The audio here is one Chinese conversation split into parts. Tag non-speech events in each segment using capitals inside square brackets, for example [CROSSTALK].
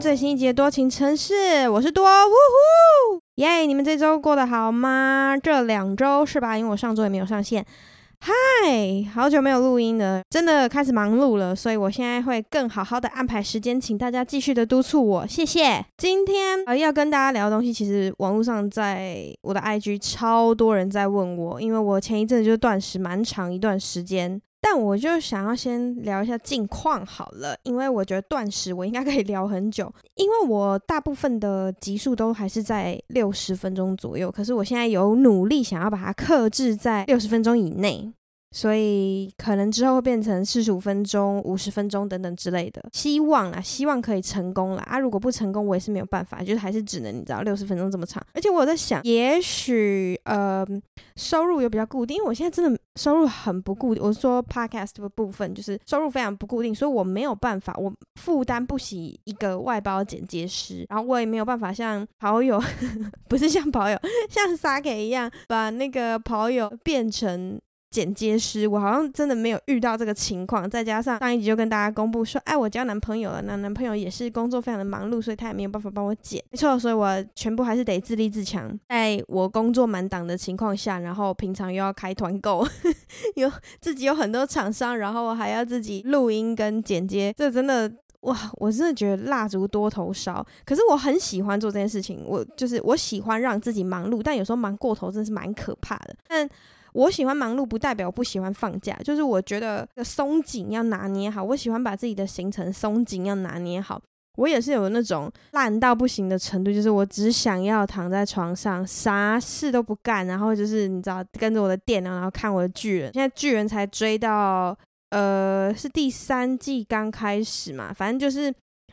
最新一集的多情城市，我是多，呜呼，耶、你们这周过得好吗？这两周是吧？因为我上周也没有上线。嗨，好久没有录音了，真的开始忙碌了，所以我现在会更好好的安排时间，请大家继续的督促我，谢谢。今天呃要跟大家聊的东西，其实网络上在我的 IG 超多人在问我，因为我前一阵就断食蛮长一段时间。但我就想要先聊一下近况好了，因为我觉得断食我应该可以聊很久，因为我大部分的集数都还是在六十分钟左右，可是我现在有努力想要把它克制在六十分钟以内。所以可能之后会变成四十五分钟、五十分钟等等之类的，希望啊，希望可以成功啦。啊！如果不成功，我也是没有办法，就是还是只能你知道六十分钟这么长。而且我在想，也许呃收入有比较固定，因为我现在真的收入很不固定。我是说 podcast 的部分就是收入非常不固定，所以我没有办法，我负担不起一个外包剪接师，然后我也没有办法像跑友，[LAUGHS] 不是像跑友，[LAUGHS] 像 Sake 一样把那个跑友变成。剪接师，我好像真的没有遇到这个情况。再加上上一集就跟大家公布说，哎，我交男朋友了，那男朋友也是工作非常的忙碌，所以他也没有办法帮我剪。没错，所以我全部还是得自立自强。在我工作满档的情况下，然后平常又要开团购，[LAUGHS] 有自己有很多厂商，然后还要自己录音跟剪接，这真的哇，我真的觉得蜡烛多头烧。可是我很喜欢做这件事情，我就是我喜欢让自己忙碌，但有时候忙过头真的是蛮可怕的。但我喜欢忙碌，不代表我不喜欢放假。就是我觉得松紧要拿捏好，我喜欢把自己的行程松紧要拿捏好。我也是有那种烂到不行的程度，就是我只想要躺在床上，啥事都不干，然后就是你知道，跟着我的电脑，然后看我的巨人。现在巨人才追到，呃，是第三季刚开始嘛，反正就是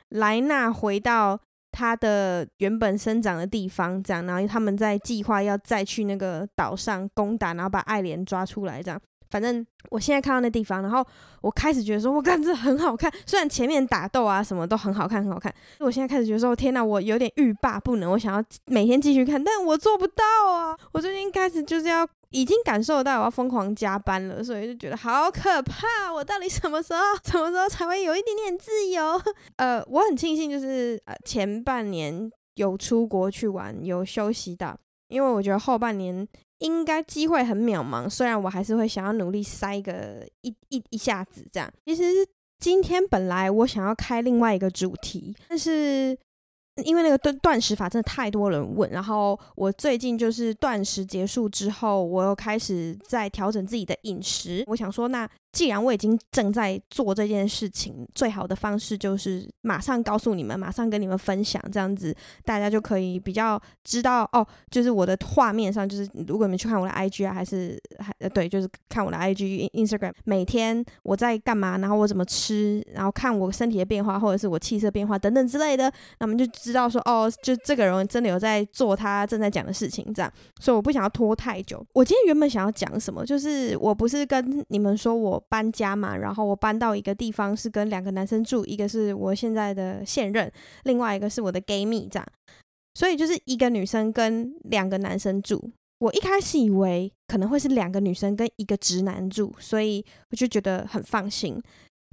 莱纳回到。他的原本生长的地方，这样，然后他们在计划要再去那个岛上攻打，然后把爱莲抓出来，这样。反正我现在看到那地方，然后我开始觉得说，我看这很好看。虽然前面打斗啊什么都很好看，很好看。我现在开始觉得说，天哪，我有点欲罢不能，我想要每天继续看，但我做不到啊。我最近开始就是要。已经感受到我要疯狂加班了，所以就觉得好可怕。我到底什么时候、什么时候才会有一点点自由？呃，我很庆幸，就是呃前半年有出国去玩，有休息到，因为我觉得后半年应该机会很渺茫。虽然我还是会想要努力塞个一一一下子这样。其实今天本来我想要开另外一个主题，但是。因为那个断断食法真的太多人问，然后我最近就是断食结束之后，我又开始在调整自己的饮食。我想说，那。既然我已经正在做这件事情，最好的方式就是马上告诉你们，马上跟你们分享，这样子大家就可以比较知道哦。就是我的画面上，就是如果你们去看我的 IG 啊，还是还呃对，就是看我的 IG Instagram，每天我在干嘛，然后我怎么吃，然后看我身体的变化，或者是我气色变化等等之类的，那么就知道说哦，就这个人真的有在做他正在讲的事情，这样。所以我不想要拖太久。我今天原本想要讲什么，就是我不是跟你们说我。搬家嘛，然后我搬到一个地方是跟两个男生住，一个是我现在的现任，另外一个是我的 gay 蜜这样，所以就是一个女生跟两个男生住。我一开始以为可能会是两个女生跟一个直男住，所以我就觉得很放心。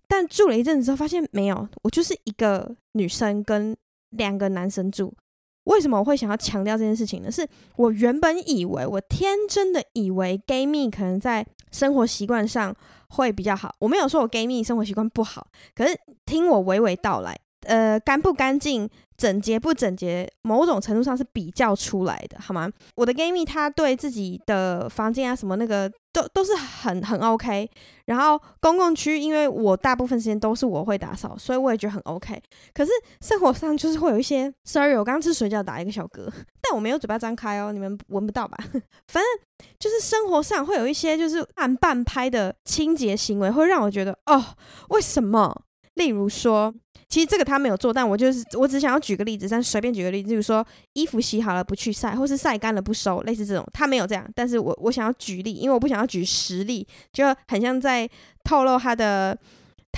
但住了一阵子之后，发现没有，我就是一个女生跟两个男生住。为什么我会想要强调这件事情呢？是我原本以为，我天真的以为 gay 蜜可能在生活习惯上 [LAUGHS] 会比较好。我没有说我 gay 蜜生活习惯不好，可是听我娓娓道来，呃，干不干净？整洁不整洁，某种程度上是比较出来的，好吗？我的 gay 蜜他对自己的房间啊什么那个都都是很很 OK，然后公共区，因为我大部分时间都是我会打扫，所以我也觉得很 OK。可是生活上就是会有一些，sorry，我刚吃水饺打一个小嗝，[LAUGHS] 但我没有嘴巴张开哦，你们闻不到吧？[LAUGHS] 反正就是生活上会有一些就是按半拍的清洁行为，会让我觉得哦，为什么？例如说。其实这个他没有做，但我就是我只想要举个例子，但随便举个例子，就是说衣服洗好了不去晒，或是晒干了不收，类似这种，他没有这样。但是我我想要举例，因为我不想要举实例，就很像在透露他的。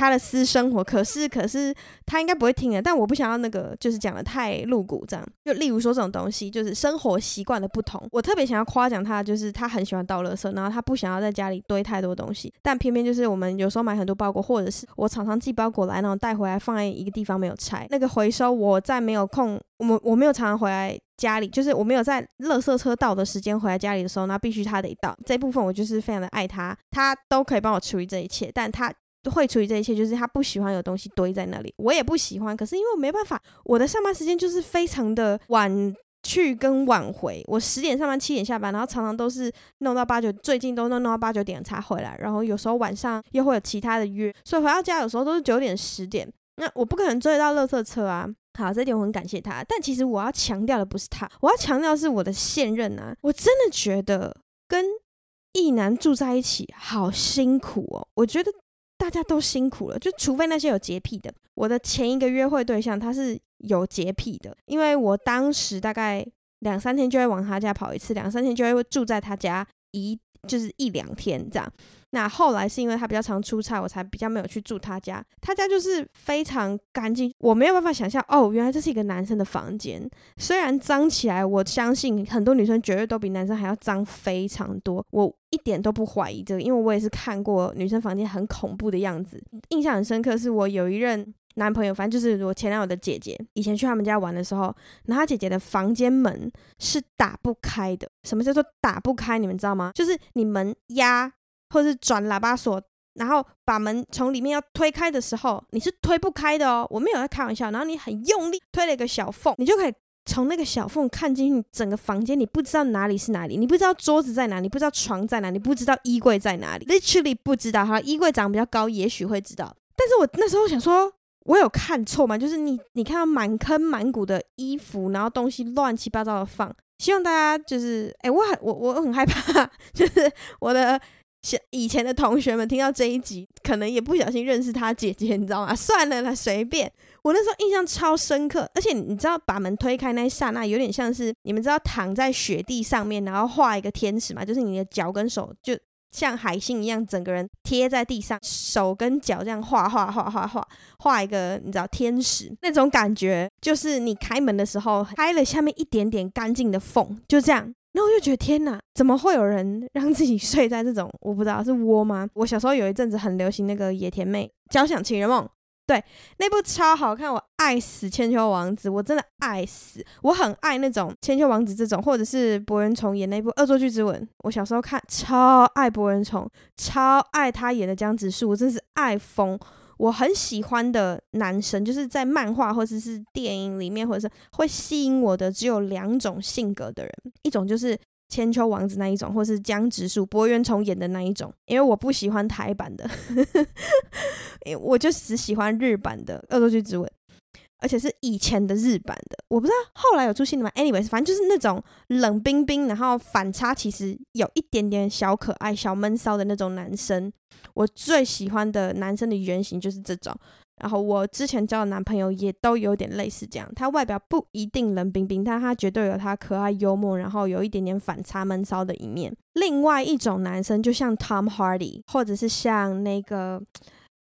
他的私生活，可是可是他应该不会听的。但我不想要那个，就是讲的太露骨，这样。就例如说这种东西，就是生活习惯的不同。我特别想要夸奖他，就是他很喜欢倒垃圾，然后他不想要在家里堆太多东西。但偏偏就是我们有时候买很多包裹，或者是我常常寄包裹来，然后带回来放在一个地方没有拆，那个回收我在没有空，我我没有常常回来家里，就是我没有在垃圾车到的时间回来家里的时候，那必须他得倒。这部分我就是非常的爱他，他都可以帮我处理这一切，但他。会处理这一切，就是他不喜欢有东西堆在那里，我也不喜欢。可是因为我没办法，我的上班时间就是非常的晚去跟晚回，我十点上班，七点下班，然后常常都是弄到八九，最近都弄弄到八九点才回来，然后有时候晚上又会有其他的约，所以回到家有时候都是九点十点。那我不可能追得到垃圾车啊。好，这点我很感谢他，但其实我要强调的不是他，我要强调的是我的现任啊，我真的觉得跟异男住在一起好辛苦哦，我觉得。大家都辛苦了，就除非那些有洁癖的。我的前一个约会对象他是有洁癖的，因为我当时大概两三天就会往他家跑一次，两三天就会住在他家一就是一两天这样。那后来是因为他比较常出差，我才比较没有去住他家。他家就是非常干净，我没有办法想象哦，原来这是一个男生的房间。虽然脏起来，我相信很多女生绝对都比男生还要脏非常多。我一点都不怀疑这个，因为我也是看过女生房间很恐怖的样子。印象很深刻，是我有一任男朋友，反正就是我前男友的姐姐，以前去他们家玩的时候，然后他姐姐的房间门是打不开的。什么叫做打不开？你们知道吗？就是你门压。或者是转喇叭锁，然后把门从里面要推开的时候，你是推不开的哦。我没有在开玩笑。然后你很用力推了一个小缝，你就可以从那个小缝看进去整个房间。你不知道哪里是哪里，你不知道桌子在哪，你不知道床在哪，你不知道衣柜在哪里，literally 不知道。哈，衣柜长比较高，也许会知道。但是我那时候想说，我有看错吗？就是你，你看到满坑满谷的衣服，然后东西乱七八糟的放。希望大家就是，哎，我很我我很害怕，[LAUGHS] 就是我的。像以前的同学们听到这一集，可能也不小心认识他姐姐，你知道吗？[LAUGHS] 算了啦，随便。我那时候印象超深刻，而且你知道，把门推开那一刹那，有点像是你们知道躺在雪地上面，然后画一个天使嘛，就是你的脚跟手就像海星一样，整个人贴在地上，手跟脚这样画画画画画画一个，你知道天使那种感觉，就是你开门的时候开了下面一点点干净的缝，就这样。然后我就觉得天哪，怎么会有人 [LAUGHS] 让自己睡在这种我不知道是窝吗？我小时候有一阵子很流行那个野田妹交响情人梦，对，那部超好看，我爱死千秋王子，我真的爱死，我很爱那种千秋王子这种，或者是博人崇演那部恶作剧之吻，我小时候看超爱博人崇，超爱他演的江直树，我真是爱疯。我很喜欢的男生，就是在漫画或者是电影里面，或者是会吸引我的，只有两种性格的人，一种就是千秋王子那一种，或是江直树、柏原崇演的那一种。因为我不喜欢台版的，[LAUGHS] 我就只喜欢日版的《恶作剧之吻》。而且是以前的日版的，我不知道后来有出新的吗？Anyways，反正就是那种冷冰冰，然后反差其实有一点点小可爱、小闷骚的那种男生。我最喜欢的男生的原型就是这种。然后我之前交的男朋友也都有点类似这样，他外表不一定冷冰冰，但他绝对有他可爱幽默，然后有一点点反差闷骚的一面。另外一种男生就像 Tom Hardy，或者是像那个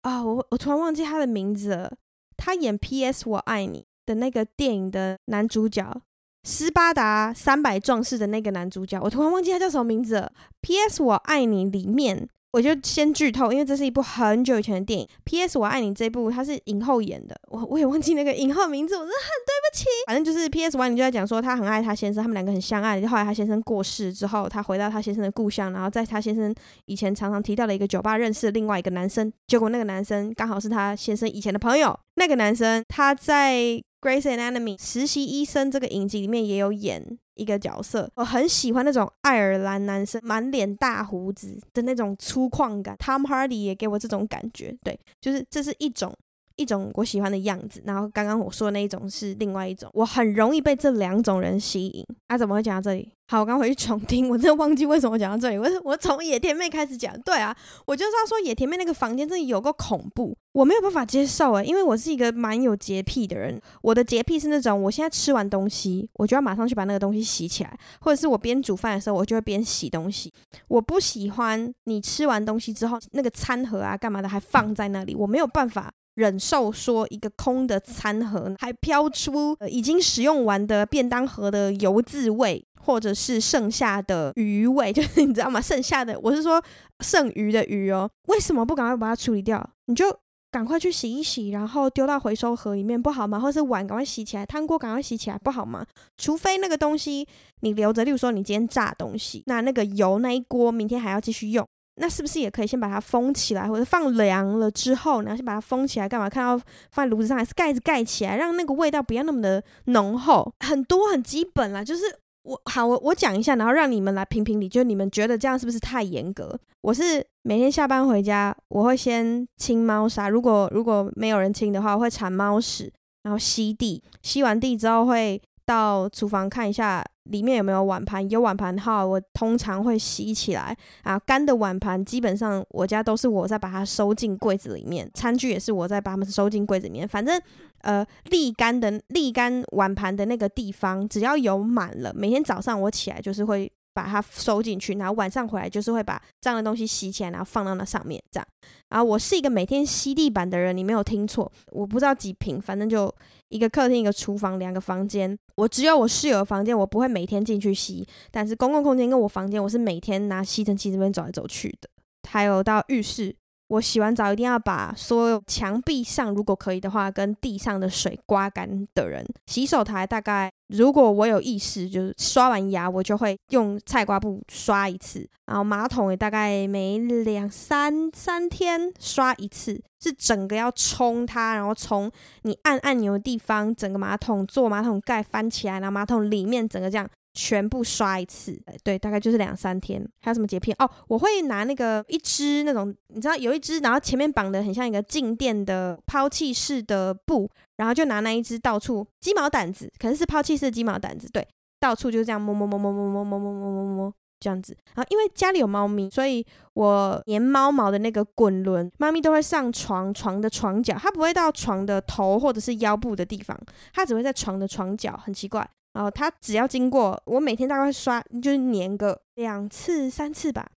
啊，我我突然忘记他的名字了。他演《P.S. 我爱你》的那个电影的男主角，斯巴达三百壮士的那个男主角，我突然忘记他叫什么名字了。《P.S. 我爱你》里面。我就先剧透，因为这是一部很久以前的电影。P.S. 我爱你这部，他是影后演的，我我也忘记那个影后名字，我真的很对不起。反正就是 P.S. 我爱你就在讲说，他很爱他先生，他们两个很相爱。后来他先生过世之后，他回到他先生的故乡，然后在他先生以前常常提到的一个酒吧认识另外一个男生，结果那个男生刚好是他先生以前的朋友。那个男生他在《Grey's Anatomy》实习医生这个影集里面也有演。一个角色，我很喜欢那种爱尔兰男生，满脸大胡子的那种粗犷感。Tom Hardy 也给我这种感觉，对，就是这是一种一种我喜欢的样子，然后刚刚我说的那一种是另外一种，我很容易被这两种人吸引。啊，怎么会讲到这里？好，我刚回去重听，我真的忘记为什么讲到这里。我我从野田妹开始讲，对啊，我就是要说野田妹那个房间真的有够恐怖，我没有办法接受诶，因为我是一个蛮有洁癖的人，我的洁癖是那种我现在吃完东西，我就要马上去把那个东西洗起来，或者是我边煮饭的时候，我就会边洗东西。我不喜欢你吃完东西之后，那个餐盒啊干嘛的还放在那里，我没有办法。忍受说一个空的餐盒还飘出已经使用完的便当盒的油渍味，或者是剩下的鱼味，[LAUGHS] 就是你知道吗？剩下的我是说剩余的鱼哦，为什么不赶快把它处理掉？你就赶快去洗一洗，然后丢到回收盒里面不好吗？或是碗赶快洗起来，汤锅赶快洗起来不好吗？除非那个东西你留着，例如说你今天炸东西，那那个油那一锅明天还要继续用。那是不是也可以先把它封起来，或者放凉了之后，然后先把它封起来？干嘛？看到放在炉子上，还是盖子盖起来，让那个味道不要那么的浓厚？很多很基本啦，就是我好，我我讲一下，然后让你们来评评理，就你们觉得这样是不是太严格？我是每天下班回家，我会先清猫砂，如果如果没有人清的话，我会铲猫屎，然后吸地，吸完地之后会到厨房看一下。里面有没有碗盘？有碗盘的话，我通常会洗起来啊。干的碗盘基本上我家都是我在把它收进柜子里面，餐具也是我在把它们收进柜子里面。反正呃，沥干的沥干碗盘的那个地方，只要有满了，每天早上我起来就是会把它收进去，然后晚上回来就是会把脏的东西吸起来，然后放到那上面这样。然后我是一个每天吸地板的人，你没有听错，我不知道几平，反正就。一个客厅，一个厨房，两个房间。我只有我室友的房间，我不会每天进去吸。但是公共空间跟我房间，我是每天拿吸尘器这边走来走去的。还有到浴室。我洗完澡一定要把所有墙壁上，如果可以的话，跟地上的水刮干的人。洗手台大概，如果我有意识，就是刷完牙，我就会用菜瓜布刷一次。然后马桶也大概每两三三天刷一次，是整个要冲它，然后从你按按钮的地方，整个马桶坐马桶盖翻起来，然后马桶里面整个这样。全部刷一次，对，大概就是两三天。还有什么洁癖哦？我会拿那个一支那种，你知道有一支，然后前面绑的很像一个静电的抛弃式的布，然后就拿那一支到处鸡毛掸子，可能是抛弃式的鸡毛掸子，对，到处就这样摸摸摸摸摸摸摸摸摸摸摸这样子。然后因为家里有猫咪，所以我粘猫毛的那个滚轮，猫咪都会上床，床的床角，它不会到床的头或者是腰部的地方，它只会在床的床角，很奇怪。哦它只要经过我每天大概刷，就是粘个两次三次吧。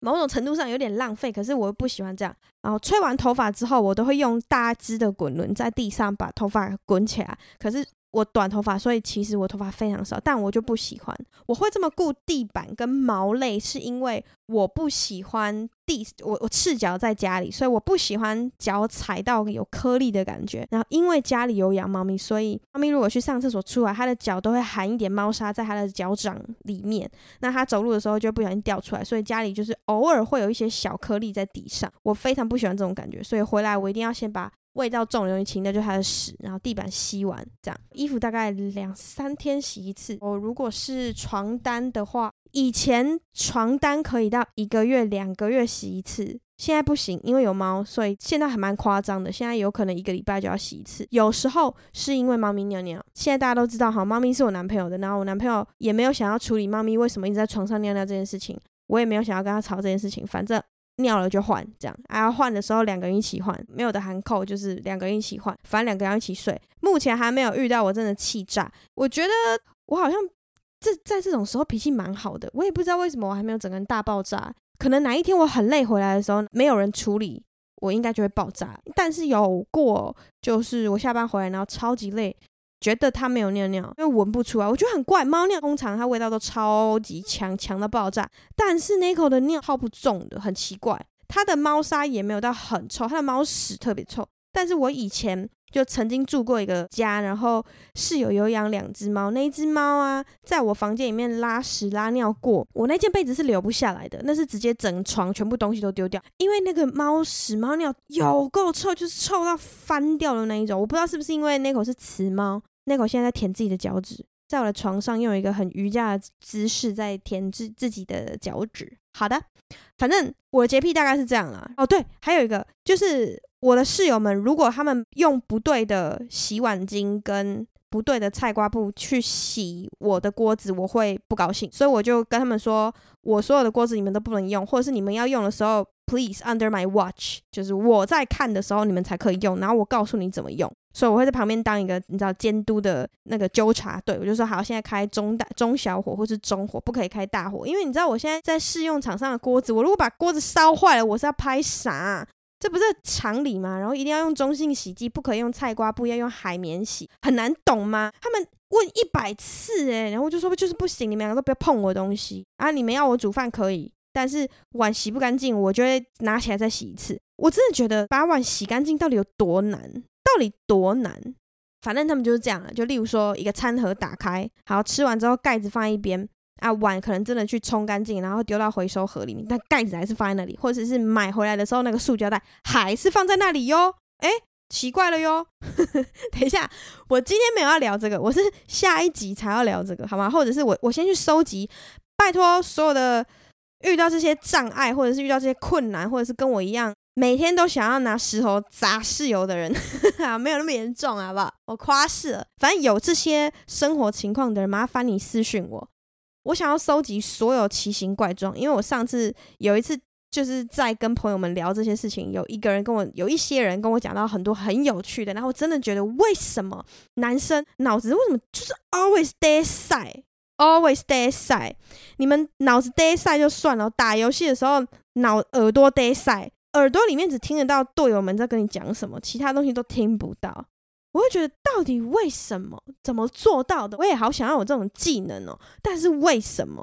某种程度上有点浪费，可是我又不喜欢这样。然后吹完头发之后，我都会用大支的滚轮在地上把头发滚起来。可是我短头发，所以其实我头发非常少，但我就不喜欢。我会这么顾地板跟毛类，是因为我不喜欢地，我我赤脚在家里，所以我不喜欢脚踩到有颗粒的感觉。然后因为家里有养猫咪，所以猫咪如果去上厕所出来，它的脚都会含一点猫砂在它的脚掌里面，那它走路的时候就不小心掉出来，所以家里就是偶尔会有一些小颗粒在地上。我非常不喜欢这种感觉，所以回来我一定要先把。味道重容易清，那就它的屎，然后地板吸完这样，衣服大概两三天洗一次。我如果是床单的话，以前床单可以到一个月、两个月洗一次，现在不行，因为有猫，所以现在还蛮夸张的。现在有可能一个礼拜就要洗一次。有时候是因为猫咪尿尿，现在大家都知道哈，猫咪是我男朋友的，然后我男朋友也没有想要处理猫咪为什么一直在床上尿尿这件事情，我也没有想要跟他吵这件事情，反正。尿了就换，这样啊，换的时候两个人一起换，没有的含扣就是两个人一起换，反正两个人一起睡。目前还没有遇到我真的气炸，我觉得我好像这在这种时候脾气蛮好的，我也不知道为什么我还没有整个人大爆炸。可能哪一天我很累回来的时候没有人处理，我应该就会爆炸。但是有过，就是我下班回来然后超级累。觉得它没有尿尿，因为闻不出来，我觉得很怪。猫尿通常它味道都超级强，强到爆炸。但是 Neko 的尿超不重的，很奇怪。它的猫砂也没有到很臭，它的猫屎特别臭。但是我以前就曾经住过一个家，然后室友有养两只猫，那一只猫啊，在我房间里面拉屎拉尿过，我那件被子是留不下来的，那是直接整床全部东西都丢掉，因为那个猫屎猫尿有够臭，就是臭到翻掉的那一种。我不知道是不是因为 Neko 是雌猫。那口现在在舔自己的脚趾，在我的床上用一个很瑜伽的姿势在舔自自己的脚趾。好的，反正我的洁癖大概是这样啦。哦，对，还有一个就是我的室友们如果他们用不对的洗碗巾跟不对的菜瓜布去洗我的锅子，我会不高兴，所以我就跟他们说，我所有的锅子你们都不能用，或者是你们要用的时候，please under my watch，就是我在看的时候你们才可以用，然后我告诉你怎么用，所以我会在旁边当一个你知道监督的那个纠察队，我就说好，现在开中大中小火或是中火，不可以开大火，因为你知道我现在在试用场上的锅子，我如果把锅子烧坏了，我是要拍啥？这不是常理吗？然后一定要用中性洗剂，不可以用菜瓜布，要用海绵洗，很难懂吗？他们问一百次诶，然后就说就是不行，你们两个都不要碰我的东西啊！你们要我煮饭可以，但是碗洗不干净，我就会拿起来再洗一次。我真的觉得把碗洗干净到底有多难？到底多难？反正他们就是这样了。就例如说一个餐盒打开，好，吃完之后盖子放在一边。啊，碗可能真的去冲干净，然后丢到回收盒里面，但盖子还是放在那里，或者是买回来的时候那个塑胶袋还是放在那里哟。哎，奇怪了哟。[LAUGHS] 等一下，我今天没有要聊这个，我是下一集才要聊这个，好吗？或者是我我先去收集，拜托所有的遇到这些障碍，或者是遇到这些困难，或者是跟我一样每天都想要拿石头砸室友的人，啊，[LAUGHS] 没有那么严重，好不好？我夸饰了，反正有这些生活情况的人，麻烦你私讯我。我想要收集所有奇形怪状，因为我上次有一次就是在跟朋友们聊这些事情，有一个人跟我，有一些人跟我讲到很多很有趣的，然后我真的觉得为什么男生脑子为什么就是 always day side，always day side，你们脑子 day side 就算了，打游戏的时候脑耳朵 day side，耳朵里面只听得到队友们在跟你讲什么，其他东西都听不到。我会觉得，到底为什么？怎么做到的？我也好想要有这种技能哦。但是为什么？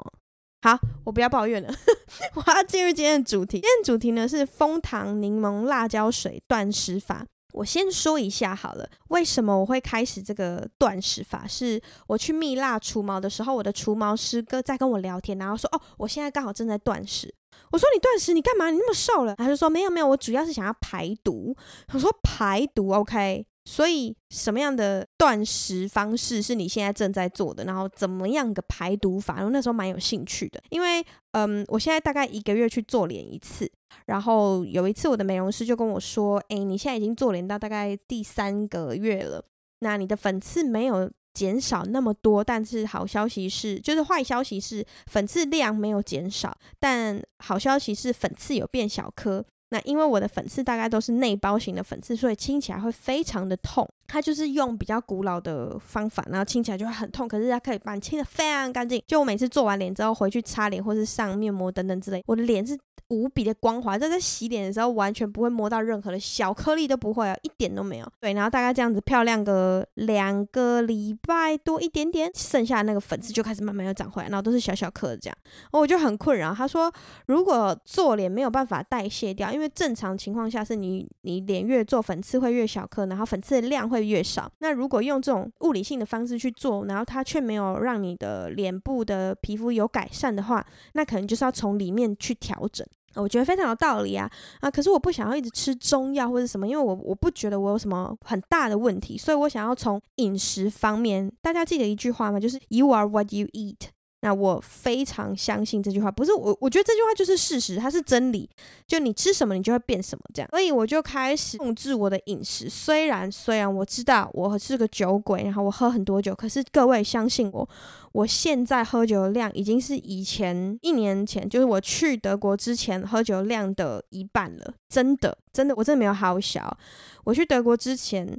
好，我不要抱怨了。[LAUGHS] 我要进入今天的主题。今天的主题呢是蜂糖柠檬辣椒水断食法。我先说一下好了，为什么我会开始这个断食法？是我去蜜蜡除毛的时候，我的除毛师哥在跟我聊天，然后说：“哦，我现在刚好正在断食。”我说：“你断食，你干嘛？你那么瘦了？”他就说：“没有没有，我主要是想要排毒。”我说：“排毒，OK。”所以，什么样的断食方式是你现在正在做的？然后，怎么样的排毒法？然后那时候蛮有兴趣的，因为，嗯，我现在大概一个月去做脸一次。然后有一次，我的美容师就跟我说：“诶，你现在已经做脸到大概第三个月了，那你的粉刺没有减少那么多，但是好消息是，就是坏消息是粉刺量没有减少，但好消息是粉刺有变小颗。”那因为我的粉刺大概都是内包型的粉刺，所以清起来会非常的痛。它就是用比较古老的方法，然后清起来就会很痛，可是它可以把你清得非常干净。就我每次做完脸之后回去擦脸或是上面膜等等之类，我的脸是无比的光滑，就在洗脸的时候完全不会摸到任何的小颗粒都不会啊，一点都没有。对，然后大概这样子漂亮个两个礼拜多一点点，剩下的那个粉刺就开始慢慢又长回来，然后都是小小颗的这样，我就很困扰。他说如果做脸没有办法代谢掉，因为因为正常情况下是你你脸越做粉刺会越小颗，然后粉刺的量会越少。那如果用这种物理性的方式去做，然后它却没有让你的脸部的皮肤有改善的话，那可能就是要从里面去调整。我觉得非常有道理啊啊！可是我不想要一直吃中药或者什么，因为我我不觉得我有什么很大的问题，所以我想要从饮食方面。大家记得一句话吗？就是 “You are what you eat”。那我非常相信这句话，不是我，我觉得这句话就是事实，它是真理。就你吃什么，你就会变什么，这样。所以我就开始控制我的饮食。虽然虽然我知道我是个酒鬼，然后我喝很多酒，可是各位相信我，我现在喝酒的量已经是以前一年前，就是我去德国之前喝酒量的一半了。真的，真的，我真的没有好小。我去德国之前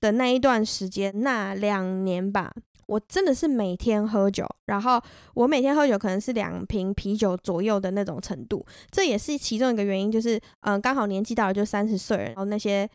的那一段时间，那两年吧。我真的是每天喝酒，然后我每天喝酒可能是两瓶啤酒左右的那种程度，这也是其中一个原因，就是嗯，刚好年纪到了就三十岁，然后那些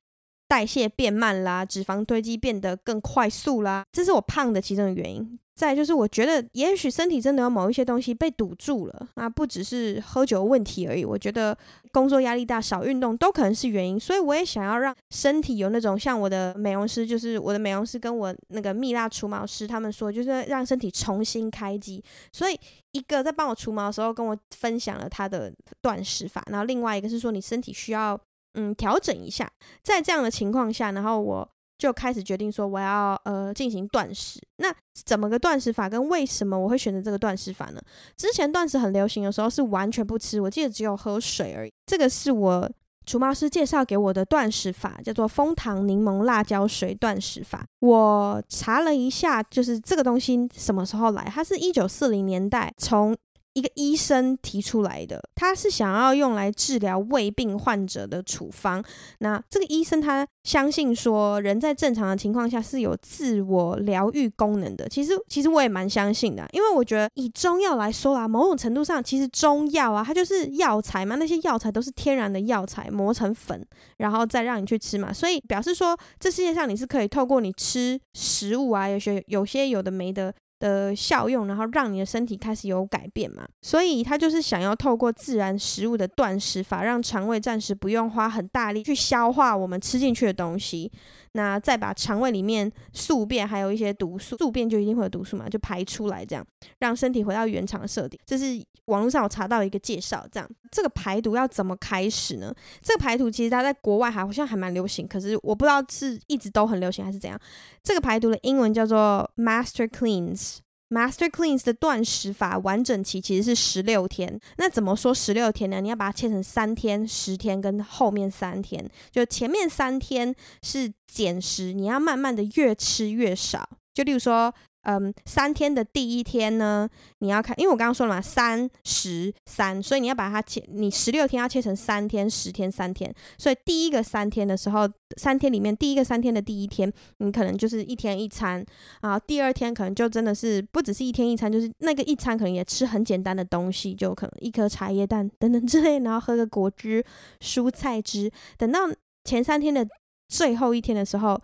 代谢变慢啦，脂肪堆积变得更快速啦，这是我胖的其中的原因。再就是，我觉得也许身体真的有某一些东西被堵住了，那不只是喝酒问题而已。我觉得工作压力大、少运动都可能是原因，所以我也想要让身体有那种像我的美容师，就是我的美容师跟我那个蜜蜡除毛师他们说，就是让身体重新开机。所以一个在帮我除毛的时候跟我分享了他的断食法，然后另外一个是说你身体需要嗯调整一下，在这样的情况下，然后我。就开始决定说我要呃进行断食。那怎么个断食法？跟为什么我会选择这个断食法呢？之前断食很流行的时候是完全不吃，我记得只有喝水而已。这个是我除毛师介绍给我的断食法叫做蜂糖柠檬辣椒水断食法。我查了一下，就是这个东西什么时候来？它是一九四零年代从。一个医生提出来的，他是想要用来治疗胃病患者的处方。那这个医生他相信说，人在正常的情况下是有自我疗愈功能的。其实，其实我也蛮相信的，因为我觉得以中药来说啦，某种程度上，其实中药啊，它就是药材嘛，那些药材都是天然的药材，磨成粉，然后再让你去吃嘛。所以表示说，这世界上你是可以透过你吃食物啊，有些有些有的没的。的效用，然后让你的身体开始有改变嘛，所以他就是想要透过自然食物的断食法，让肠胃暂时不用花很大力去消化我们吃进去的东西。那再把肠胃里面宿便还有一些毒素，宿便就一定会有毒素嘛，就排出来，这样让身体回到原厂设定。这是网络上我查到一个介绍，这样这个排毒要怎么开始呢？这个排毒其实它在国外好像还蛮流行，可是我不知道是一直都很流行还是怎样。这个排毒的英文叫做 Master Cleanse。Master Cleanse 的断食法完整期其实是十六天。那怎么说十六天呢？你要把它切成三天、十天跟后面三天。就前面三天是减食，你要慢慢的越吃越少。就例如说。嗯，三天的第一天呢，你要看，因为我刚刚说了嘛，三十三，所以你要把它切，你十六天要切成三天、十天、三天。所以第一个三天的时候，三天里面第一个三天的第一天，你可能就是一天一餐啊。第二天可能就真的是不只是一天一餐，就是那个一餐可能也吃很简单的东西，就可能一颗茶叶蛋等等 [LAUGHS] 之类，然后喝个果汁、蔬菜汁。等到前三天的最后一天的时候，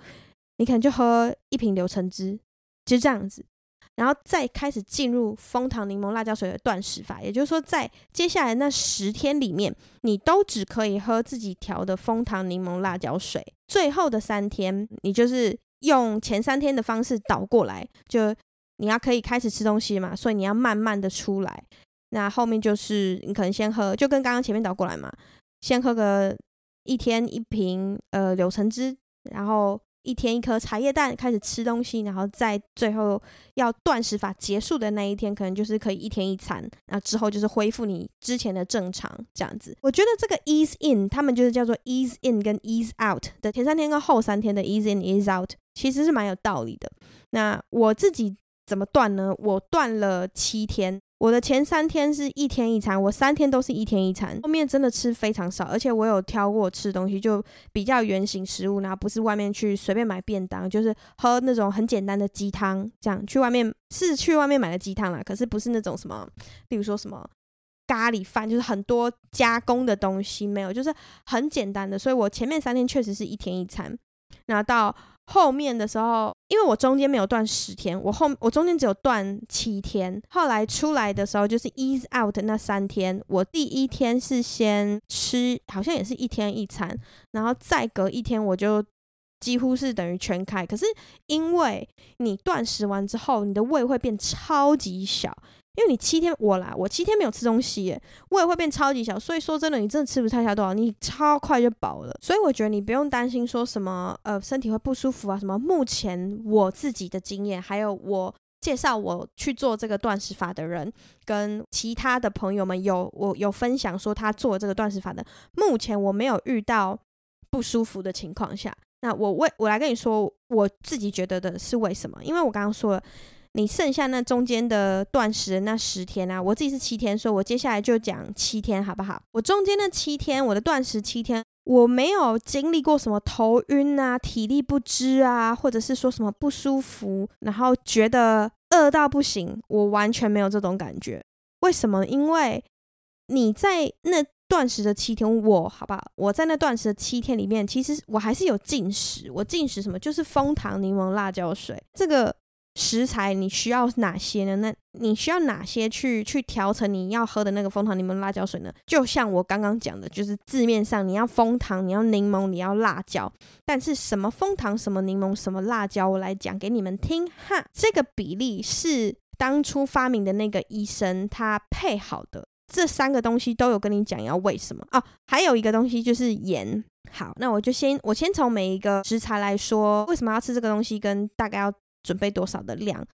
你可能就喝一瓶柳橙汁。就这样子，然后再开始进入蜂糖柠檬辣椒水的断食法，也就是说，在接下来那十天里面，你都只可以喝自己调的蜂糖柠檬辣椒水。最后的三天，你就是用前三天的方式倒过来，就你要可以开始吃东西嘛，所以你要慢慢的出来。那后面就是你可能先喝，就跟刚刚前面倒过来嘛，先喝个一天一瓶呃柳橙汁，然后。一天一颗茶叶蛋，开始吃东西，然后在最后要断食法结束的那一天，可能就是可以一天一餐，然后之后就是恢复你之前的正常这样子。我觉得这个 ease in，他们就是叫做 ease in 跟 ease out 的前三天跟后三天的 ease in ease out，其实是蛮有道理的。那我自己怎么断呢？我断了七天。我的前三天是一天一餐，我三天都是一天一餐，后面真的吃非常少，而且我有挑过吃东西，就比较原形食物，然后不是外面去随便买便当，就是喝那种很简单的鸡汤，这样。去外面是去外面买的鸡汤啦，可是不是那种什么，比如说什么咖喱饭，就是很多加工的东西没有，就是很简单的，所以我前面三天确实是一天一餐，然后到。后面的时候，因为我中间没有断十天，我后我中间只有断七天。后来出来的时候，就是 ease out 那三天，我第一天是先吃，好像也是一天一餐，然后再隔一天我就几乎是等于全开。可是因为你断食完之后，你的胃会变超级小。因为你七天我啦，我七天没有吃东西耶，胃会变超级小，所以说真的，你真的吃不太下多少，你超快就饱了。所以我觉得你不用担心说什么呃身体会不舒服啊什么。目前我自己的经验，还有我介绍我去做这个断食法的人，跟其他的朋友们有我有分享说他做这个断食法的，目前我没有遇到不舒服的情况下，那我为我来跟你说我自己觉得的是为什么？因为我刚刚说了。你剩下那中间的断食那十天啊，我自己是七天，所以我接下来就讲七天好不好？我中间那七天，我的断食七天，我没有经历过什么头晕啊、体力不支啊，或者是说什么不舒服，然后觉得饿到不行，我完全没有这种感觉。为什么？因为你在那断食的七天，我好不好？我在那断食的七天里面，其实我还是有进食。我进食什么？就是枫糖柠檬辣椒水这个。食材你需要哪些呢？那你需要哪些去去调成你要喝的那个蜂糖柠檬辣椒水呢？就像我刚刚讲的，就是字面上你要枫糖，你要柠檬，你要辣椒，但是什么蜂糖、什么柠檬、什么辣椒，我来讲给你们听哈。这个比例是当初发明的那个医生他配好的，这三个东西都有跟你讲要为什么哦。还有一个东西就是盐。好，那我就先我先从每一个食材来说，为什么要吃这个东西，跟大概要。准备多少的量？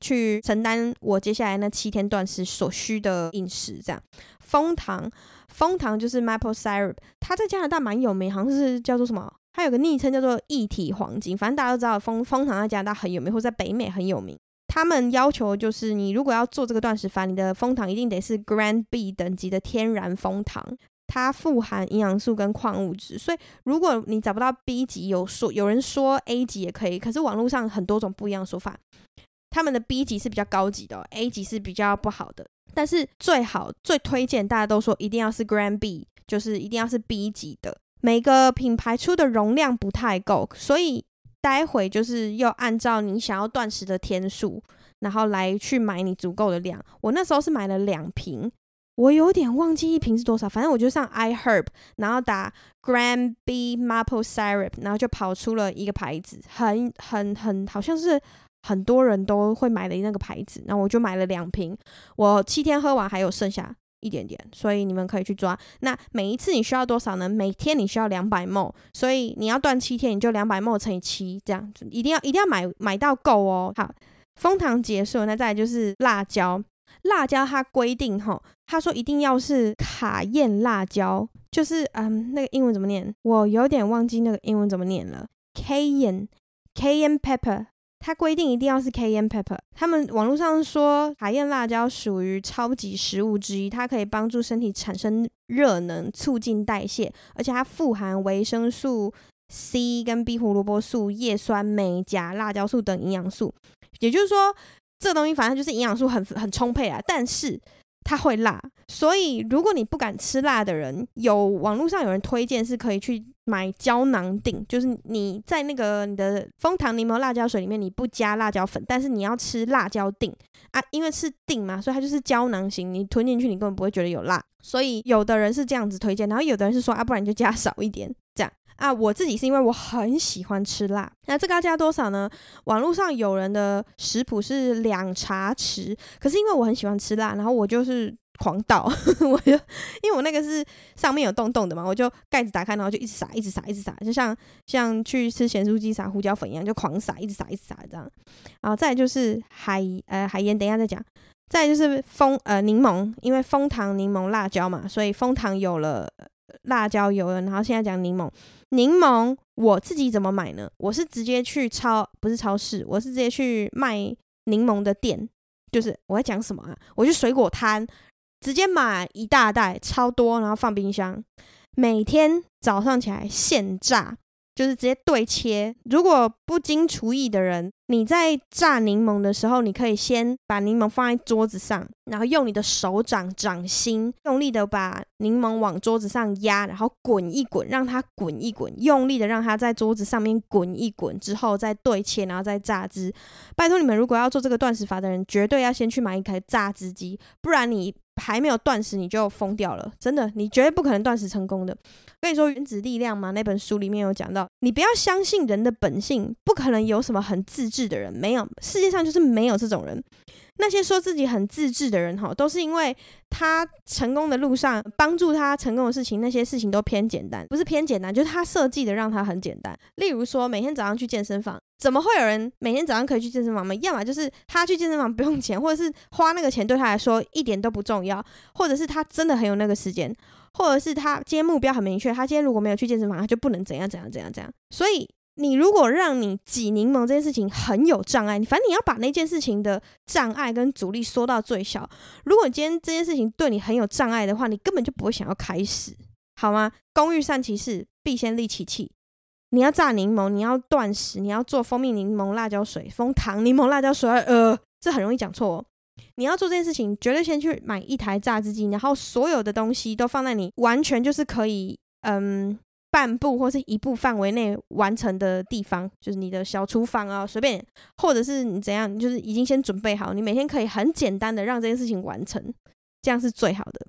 去承担我接下来那七天断食所需的饮食。这样，枫糖，枫糖就是 maple syrup，它在加拿大蛮有名，好像是叫做什么？它有个昵称叫做一体黄金，反正大家都知道枫枫糖在加拿大很有名，或者在北美很有名。他们要求就是，你如果要做这个断食法，你的枫糖一定得是 Grand B 等级的天然枫糖，它富含营养素跟矿物质。所以，如果你找不到 B 级，有说有人说 A 级也可以，可是网络上很多种不一样的说法。他们的 B 级是比较高级的，A 级是比较不好的。但是最好最推荐，大家都说一定要是 Grade B，就是一定要是 B 级的。每个品牌出的容量不太够，所以。待会就是要按照你想要断食的天数，然后来去买你足够的量。我那时候是买了两瓶，我有点忘记一瓶是多少，反正我就上 iHerb，然后打 Grade B Maple Syrup，然后就跑出了一个牌子，很很很，好像是很多人都会买的那个牌子。然后我就买了两瓶，我七天喝完还有剩下。一点点，所以你们可以去抓。那每一次你需要多少呢？每天你需要两百 ml，所以你要断七天，你就两百 ml 乘以七，这样子一定要一定要买买到够哦。好，枫糖结束，那再来就是辣椒。辣椒它规定哈，他说一定要是卡宴辣椒，就是嗯，那个英文怎么念？我有点忘记那个英文怎么念了。Cayenne Cayenne pepper。它规定一定要是 Cayenne pepper。他们网络上说卡宴辣椒属于超级食物之一，它可以帮助身体产生热能，促进代谢，而且它富含维生素 C 跟 B 胡萝卜素、叶酸、镁、钾、辣椒素等营养素。也就是说，这东西反正就是营养素很很充沛啊，但是。它会辣，所以如果你不敢吃辣的人，有网络上有人推荐是可以去买胶囊锭，就是你在那个你的枫糖柠檬辣椒水里面，你不加辣椒粉，但是你要吃辣椒锭啊，因为是锭嘛，所以它就是胶囊型，你吞进去你根本不会觉得有辣，所以有的人是这样子推荐，然后有的人是说啊，不然你就加少一点这样。啊，我自己是因为我很喜欢吃辣，那这个要加多少呢？网络上有人的食谱是两茶匙，可是因为我很喜欢吃辣，然后我就是狂倒，[LAUGHS] 我就因为我那个是上面有洞洞的嘛，我就盖子打开，然后就一直撒，一直撒，一直撒，就像像去吃咸酥鸡撒胡椒粉一样，就狂撒，一直撒，一直撒这样。然后再就是海呃海盐，等一下再讲。再就是枫呃柠檬，因为枫糖、柠檬、辣椒嘛，所以枫糖有了。辣椒油了，然后现在讲柠檬。柠檬我自己怎么买呢？我是直接去超，不是超市，我是直接去卖柠檬的店。就是我在讲什么啊？我去水果摊直接买一大袋，超多，然后放冰箱，每天早上起来现榨。就是直接对切。如果不经厨艺的人，你在榨柠檬的时候，你可以先把柠檬放在桌子上，然后用你的手掌掌心用力的把柠檬往桌子上压，然后滚一滚，让它滚一滚，用力的让它在桌子上面滚一滚之后再对切，然后再榨汁。拜托你们，如果要做这个断食法的人，绝对要先去买一台榨汁机，不然你。还没有断食你就疯掉了，真的，你绝对不可能断食成功的。跟你说《原子力量》嘛，那本书里面有讲到，你不要相信人的本性，不可能有什么很自制的人，没有，世界上就是没有这种人。那些说自己很自制的人，哈，都是因为他成功的路上帮助他成功的事情，那些事情都偏简单，不是偏简单，就是他设计的让他很简单。例如说，每天早上去健身房。怎么会有人每天早上可以去健身房吗？要么就是他去健身房不用钱，或者是花那个钱对他来说一点都不重要，或者是他真的很有那个时间，或者是他今天目标很明确，他今天如果没有去健身房，他就不能怎样怎样怎样怎样。所以你如果让你挤柠檬这件事情很有障碍，你反正你要把那件事情的障碍跟阻力缩到最小。如果今天这件事情对你很有障碍的话，你根本就不会想要开始，好吗？工欲善其事，必先利其器。你要榨柠檬，你要断食，你要做蜂蜜柠檬辣椒水、蜂糖柠檬辣椒水，呃，这很容易讲错哦。你要做这件事情，绝对先去买一台榨汁机，然后所有的东西都放在你完全就是可以，嗯，半步或是一步范围内完成的地方，就是你的小厨房啊，随便，或者是你怎样，就是已经先准备好，你每天可以很简单的让这件事情完成，这样是最好的。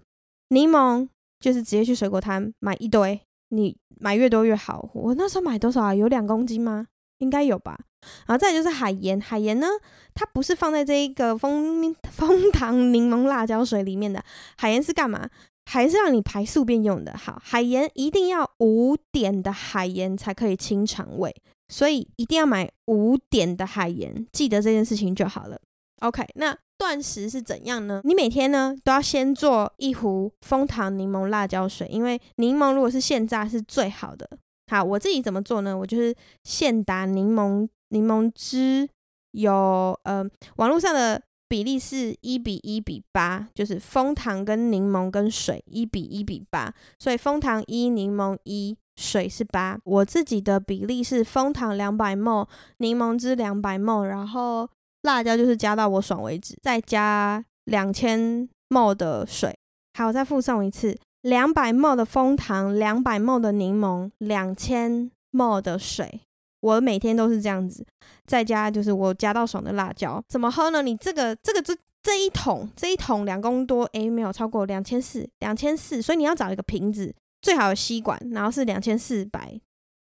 柠檬就是直接去水果摊买一堆。你买越多越好。我那时候买多少啊？有两公斤吗？应该有吧。然后再就是海盐，海盐呢，它不是放在这一个枫枫 [LAUGHS] 糖柠檬辣椒水里面的。海盐是干嘛？还是让你排宿便用的。好，海盐一定要五点的海盐才可以清肠胃，所以一定要买五点的海盐，记得这件事情就好了。OK，那断食是怎样呢？你每天呢都要先做一壶枫糖柠檬辣椒水，因为柠檬如果是现榨是最好的。好，我自己怎么做呢？我就是现打柠檬柠檬汁，有呃网络上的比例是一比一比八，就是枫糖跟柠檬跟水一比一比八，所以枫糖一，柠檬一，水是八。我自己的比例是枫糖两百 ml，柠檬汁两百 ml，然后。辣椒就是加到我爽为止，再加两千 ml 的水。好，我再附送一次：两百 ml 的枫糖，两百 ml 的柠檬，两千 ml 的水。我每天都是这样子，再加就是我加到爽的辣椒。怎么喝呢？你这个这个这这一桶这一桶两公多，诶，没有超过两千四，两千四。所以你要找一个瓶子，最好有吸管，然后是两千四百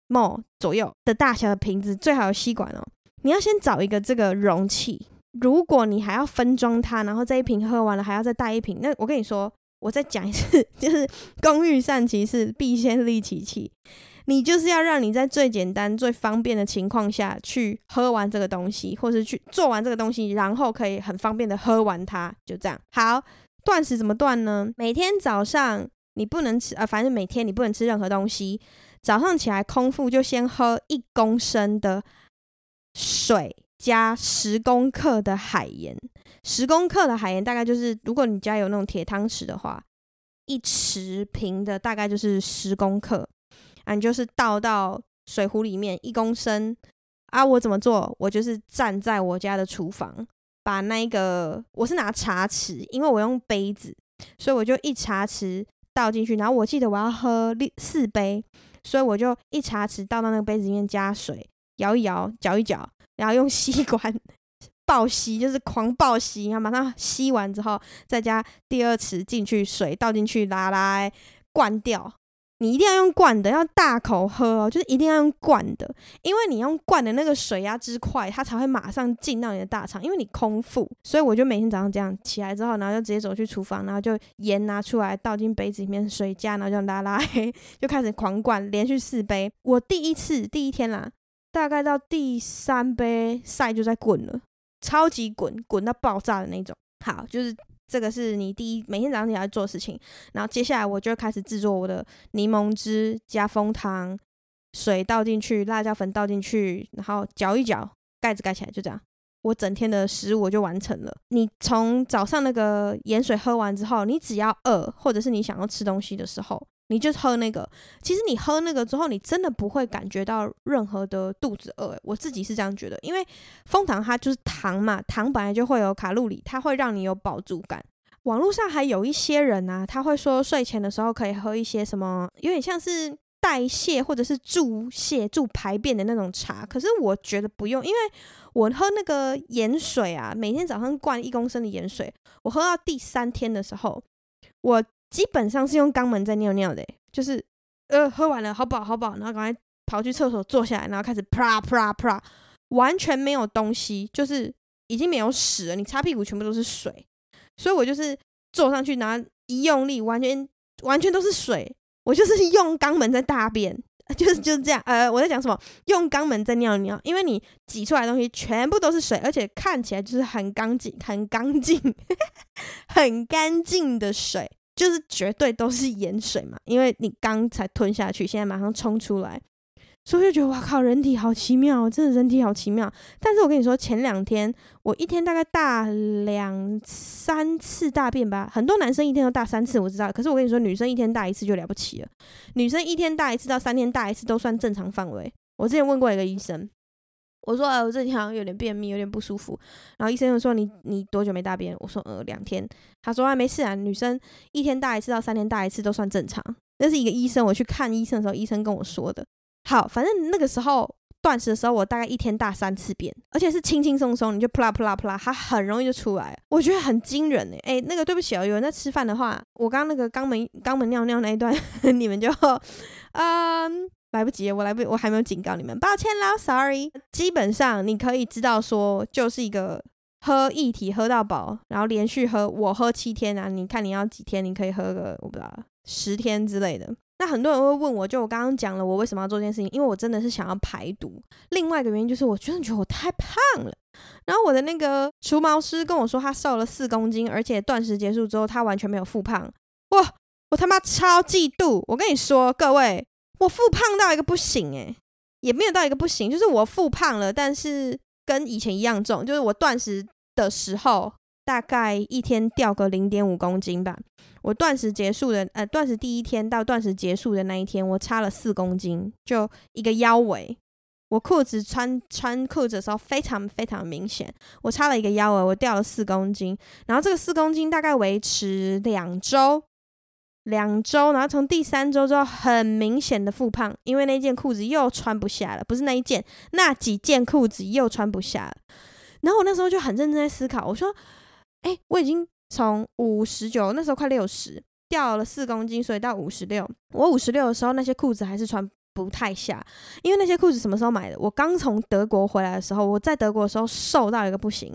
m 左右的大小的瓶子，最好有吸管哦。你要先找一个这个容器，如果你还要分装它，然后这一瓶喝完了还要再带一瓶，那我跟你说，我再讲一次，[LAUGHS] 就是工欲善其事，必先利其器。你就是要让你在最简单、最方便的情况下去喝完这个东西，或是去做完这个东西，然后可以很方便的喝完它，就这样。好，断食怎么断呢？每天早上你不能吃啊，反正每天你不能吃任何东西。早上起来空腹就先喝一公升的。水加十公克的海盐，十公克的海盐大概就是，如果你家有那种铁汤匙的话，一匙瓶的大概就是十公克，啊，你就是倒到水壶里面一公升啊。我怎么做？我就是站在我家的厨房，把那个我是拿茶匙，因为我用杯子，所以我就一茶匙倒进去。然后我记得我要喝六四杯，所以我就一茶匙倒到那个杯子里面加水。摇一摇，搅一搅，然后用吸管 [LAUGHS] 爆吸，就是狂爆吸，然后马上吸完之后，再加第二匙进去，水倒进去，拉来灌掉。你一定要用灌的，要大口喝哦，就是一定要用灌的，因为你用灌的那个水压之快，它才会马上进到你的大肠，因为你空腹。所以我就每天早上这样起来之后，然后就直接走去厨房，然后就盐拿出来倒进杯子里面，水加，然后就拉拉黑，[LAUGHS] 就开始狂灌，连续四杯。我第一次第一天啦。大概到第三杯赛就在滚了，超级滚，滚到爆炸的那种。好，就是这个是你第一每天早上你要做事情。然后接下来我就开始制作我的柠檬汁，加蜂糖，水倒进去，辣椒粉倒进去，然后搅一搅，盖子盖起来，就这样。我整天的食物我就完成了。你从早上那个盐水喝完之后，你只要饿，或者是你想要吃东西的时候。你就喝那个，其实你喝那个之后，你真的不会感觉到任何的肚子饿。我自己是这样觉得，因为蜂糖它就是糖嘛，糖本来就会有卡路里，它会让你有饱足感。网络上还有一些人啊，他会说睡前的时候可以喝一些什么，有点像是代谢或者是助泻、助排便的那种茶。可是我觉得不用，因为我喝那个盐水啊，每天早上灌一公升的盐水，我喝到第三天的时候，我。基本上是用肛门在尿尿的，就是呃喝完了好饱好饱，然后赶快跑去厕所坐下来，然后开始啪啪啪，完全没有东西，就是已经没有屎了，你擦屁股全部都是水，所以我就是坐上去，然后一用力，完全完全都是水，我就是用肛门在大便，就是就是这样，呃我在讲什么？用肛门在尿尿，因为你挤出来的东西全部都是水，而且看起来就是很干净、很干净、[LAUGHS] 很干净的水。就是绝对都是盐水嘛，因为你刚才吞下去，现在马上冲出来，所以就觉得哇靠，人体好奇妙，真的人体好奇妙。但是我跟你说，前两天我一天大概大两三次大便吧，很多男生一天都大三次，我知道。可是我跟你说，女生一天大一次就了不起了，女生一天大一次到三天大一次都算正常范围。我之前问过一个医生。我说，呃，我这几天好像有点便秘，有点不舒服。然后医生就说，你你多久没大便？我说，呃，两天。他说，啊，没事啊，女生一天大一次到三天大一次都算正常。那是一个医生，我去看医生的时候，医生跟我说的。好，反正那个时候断食的时候，我大概一天大三次便，而且是轻轻松松，你就噗啦噗啦噗啦，它很容易就出来。我觉得很惊人诶。诶，那个对不起哦，有人在吃饭的话，我刚刚那个肛门肛门尿尿那一段，[LAUGHS] 你们就 [LAUGHS] 嗯。来不及，我来不，我还没有警告你们，抱歉啦，sorry。基本上你可以知道说，就是一个喝液体喝到饱，然后连续喝，我喝七天啊，你看你要几天，你可以喝个我不知道十天之类的。那很多人会问我，就我刚刚讲了，我为什么要做这件事情？因为我真的是想要排毒。另外一个原因就是，我真的觉得我太胖了。然后我的那个除毛师跟我说，他瘦了四公斤，而且断食结束之后，他完全没有复胖。哇，我他妈超嫉妒！我跟你说，各位，我复胖到一个不行诶，也没有到一个不行，就是我复胖了，但是跟以前一样重。就是我断食的时候，大概一天掉个零点五公斤吧。我断食结束的，呃，断食第一天到断食结束的那一天，我差了四公斤，就一个腰围。我裤子穿穿裤子的时候非常非常明显，我差了一个腰围，我掉了四公斤。然后这个四公斤大概维持两周，两周，然后从第三周之后很明显的复胖，因为那件裤子又穿不下了，不是那一件，那几件裤子又穿不下了。然后我那时候就很认真在思考，我说：“哎，我已经从五十九，那时候快六十，掉了四公斤，所以到五十六。我五十六的时候，那些裤子还是穿。”不太下，因为那些裤子什么时候买的？我刚从德国回来的时候，我在德国的时候瘦到一个不行。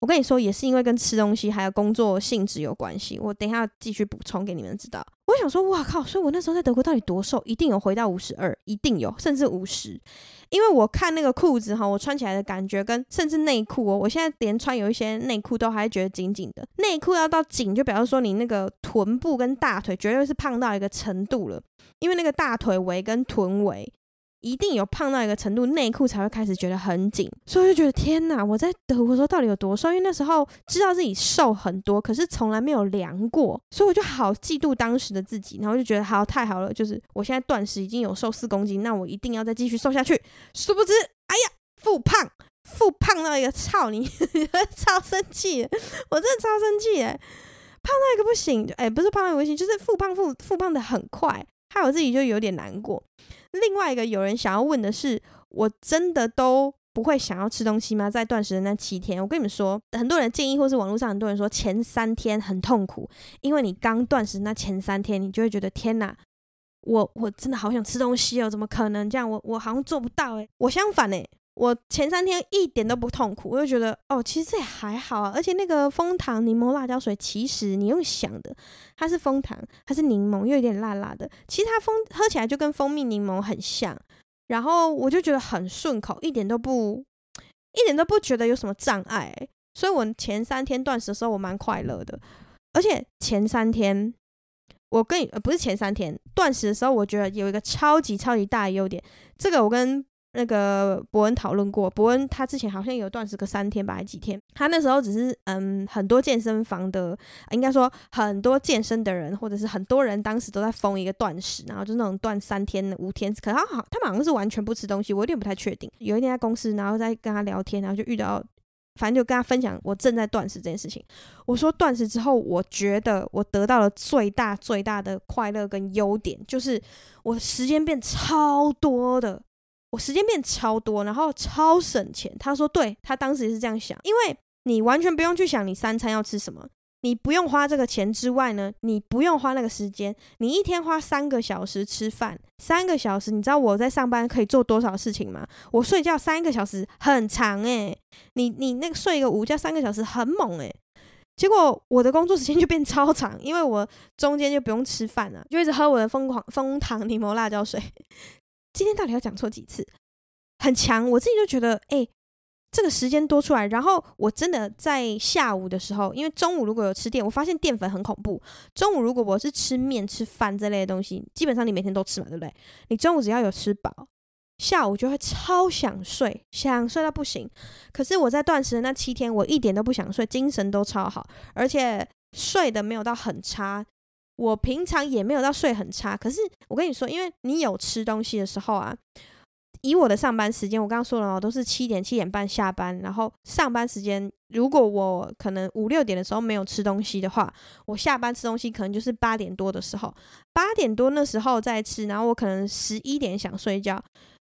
我跟你说，也是因为跟吃东西还有工作性质有关系。我等一下继续补充给你们知道。我想说，哇靠！所以我那时候在德国到底多瘦？一定有回到五十二，一定有，甚至五十。因为我看那个裤子哈，我穿起来的感觉跟甚至内裤哦，我现在连穿有一些内裤都还觉得紧紧的。内裤要到紧，就表示说你那个臀部跟大腿绝对是胖到一个程度了。因为那个大腿围跟臀围一定有胖到一个程度，内裤才会开始觉得很紧，所以我就觉得天哪！我在德国时候到底有多瘦？因为那时候知道自己瘦很多，可是从来没有量过，所以我就好嫉妒当时的自己，然后就觉得好太好了，就是我现在断食已经有瘦四公斤，那我一定要再继续瘦下去。殊不知，哎呀，复胖，复胖到一个操你，[LAUGHS] 超生气，我真的超生气哎，胖到一个不行，哎，不是胖到一个不行，就是复胖复复胖的很快。害我自己就有点难过。另外一个有人想要问的是，我真的都不会想要吃东西吗？在断食的那七天，我跟你们说，很多人建议，或是网络上很多人说，前三天很痛苦，因为你刚断食那前三天，你就会觉得天哪，我我真的好想吃东西哦，怎么可能这样？我我好像做不到诶，我相反诶。我前三天一点都不痛苦，我就觉得哦，其实这也还好啊。而且那个枫糖柠檬辣椒水，其实你用想的，它是枫糖，它是柠檬，又有点辣辣的。其实它蜂喝起来就跟蜂蜜柠檬很像，然后我就觉得很顺口，一点都不一点都不觉得有什么障碍。所以我前三天断食的时候，我蛮快乐的。而且前三天，我跟呃不是前三天断食的时候，我觉得有一个超级超级大的优点，这个我跟。那个伯恩讨论过，伯恩他之前好像有断食个三天吧，还几天？他那时候只是嗯，很多健身房的，应该说很多健身的人，或者是很多人当时都在疯一个断食，然后就那种断三天、五天。可他好，他们好像是完全不吃东西，我有点不太确定。有一天在公司，然后在跟他聊天，然后就遇到，反正就跟他分享我正在断食这件事情。我说断食之后，我觉得我得到了最大最大的快乐跟优点，就是我时间变超多的。我时间变超多，然后超省钱。他说对，他当时也是这样想，因为你完全不用去想你三餐要吃什么，你不用花这个钱之外呢，你不用花那个时间。你一天花三个小时吃饭，三个小时，你知道我在上班可以做多少事情吗？我睡觉三个小时很长诶、你你那个睡一个午觉三个小时很猛诶、结果我的工作时间就变超长，因为我中间就不用吃饭了，就一直喝我的疯狂蜂糖柠檬辣椒水。今天到底要讲错几次？很强，我自己就觉得，哎、这个时间多出来，然后我真的在下午的时候，因为中午如果有吃淀，我发现淀粉很恐怖。中午如果我是吃面、吃饭这类的东西，基本上你每天都吃嘛，对不对？你中午只要有吃饱，下午就会超想睡，想睡到不行。可是我在断食的那七天，我一点都不想睡，精神都超好，而且睡得没有到很差。我平常也没有到睡很差，可是我跟你说，因为你有吃东西的时候啊，以我的上班时间，我刚刚说了嘛，都是七点七点半下班，然后上班时间，如果我可能五六点的时候没有吃东西的话，我下班吃东西可能就是八点多的时候，八点多那时候再吃，然后我可能十一点想睡觉，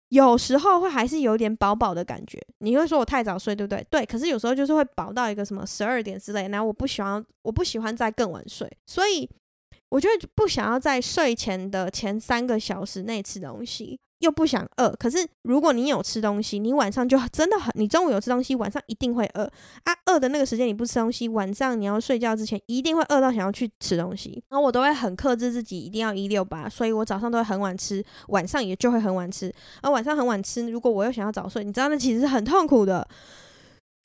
有时候会还是有点饱饱的感觉。你会说我太早睡，对不对？对，可是有时候就是会饱到一个什么十二点之类，然后我不喜欢，我不喜欢再更晚睡，所以。我就不想要在睡前的前三个小时内吃东西，又不想饿。可是如果你有吃东西，你晚上就真的很，你中午有吃东西，晚上一定会饿啊。饿的那个时间你不吃东西，晚上你要睡觉之前一定会饿到想要去吃东西。然后我都会很克制自己，一定要一六八，所以我早上都会很晚吃，晚上也就会很晚吃。而晚上很晚吃，如果我又想要早睡，你知道那其实是很痛苦的。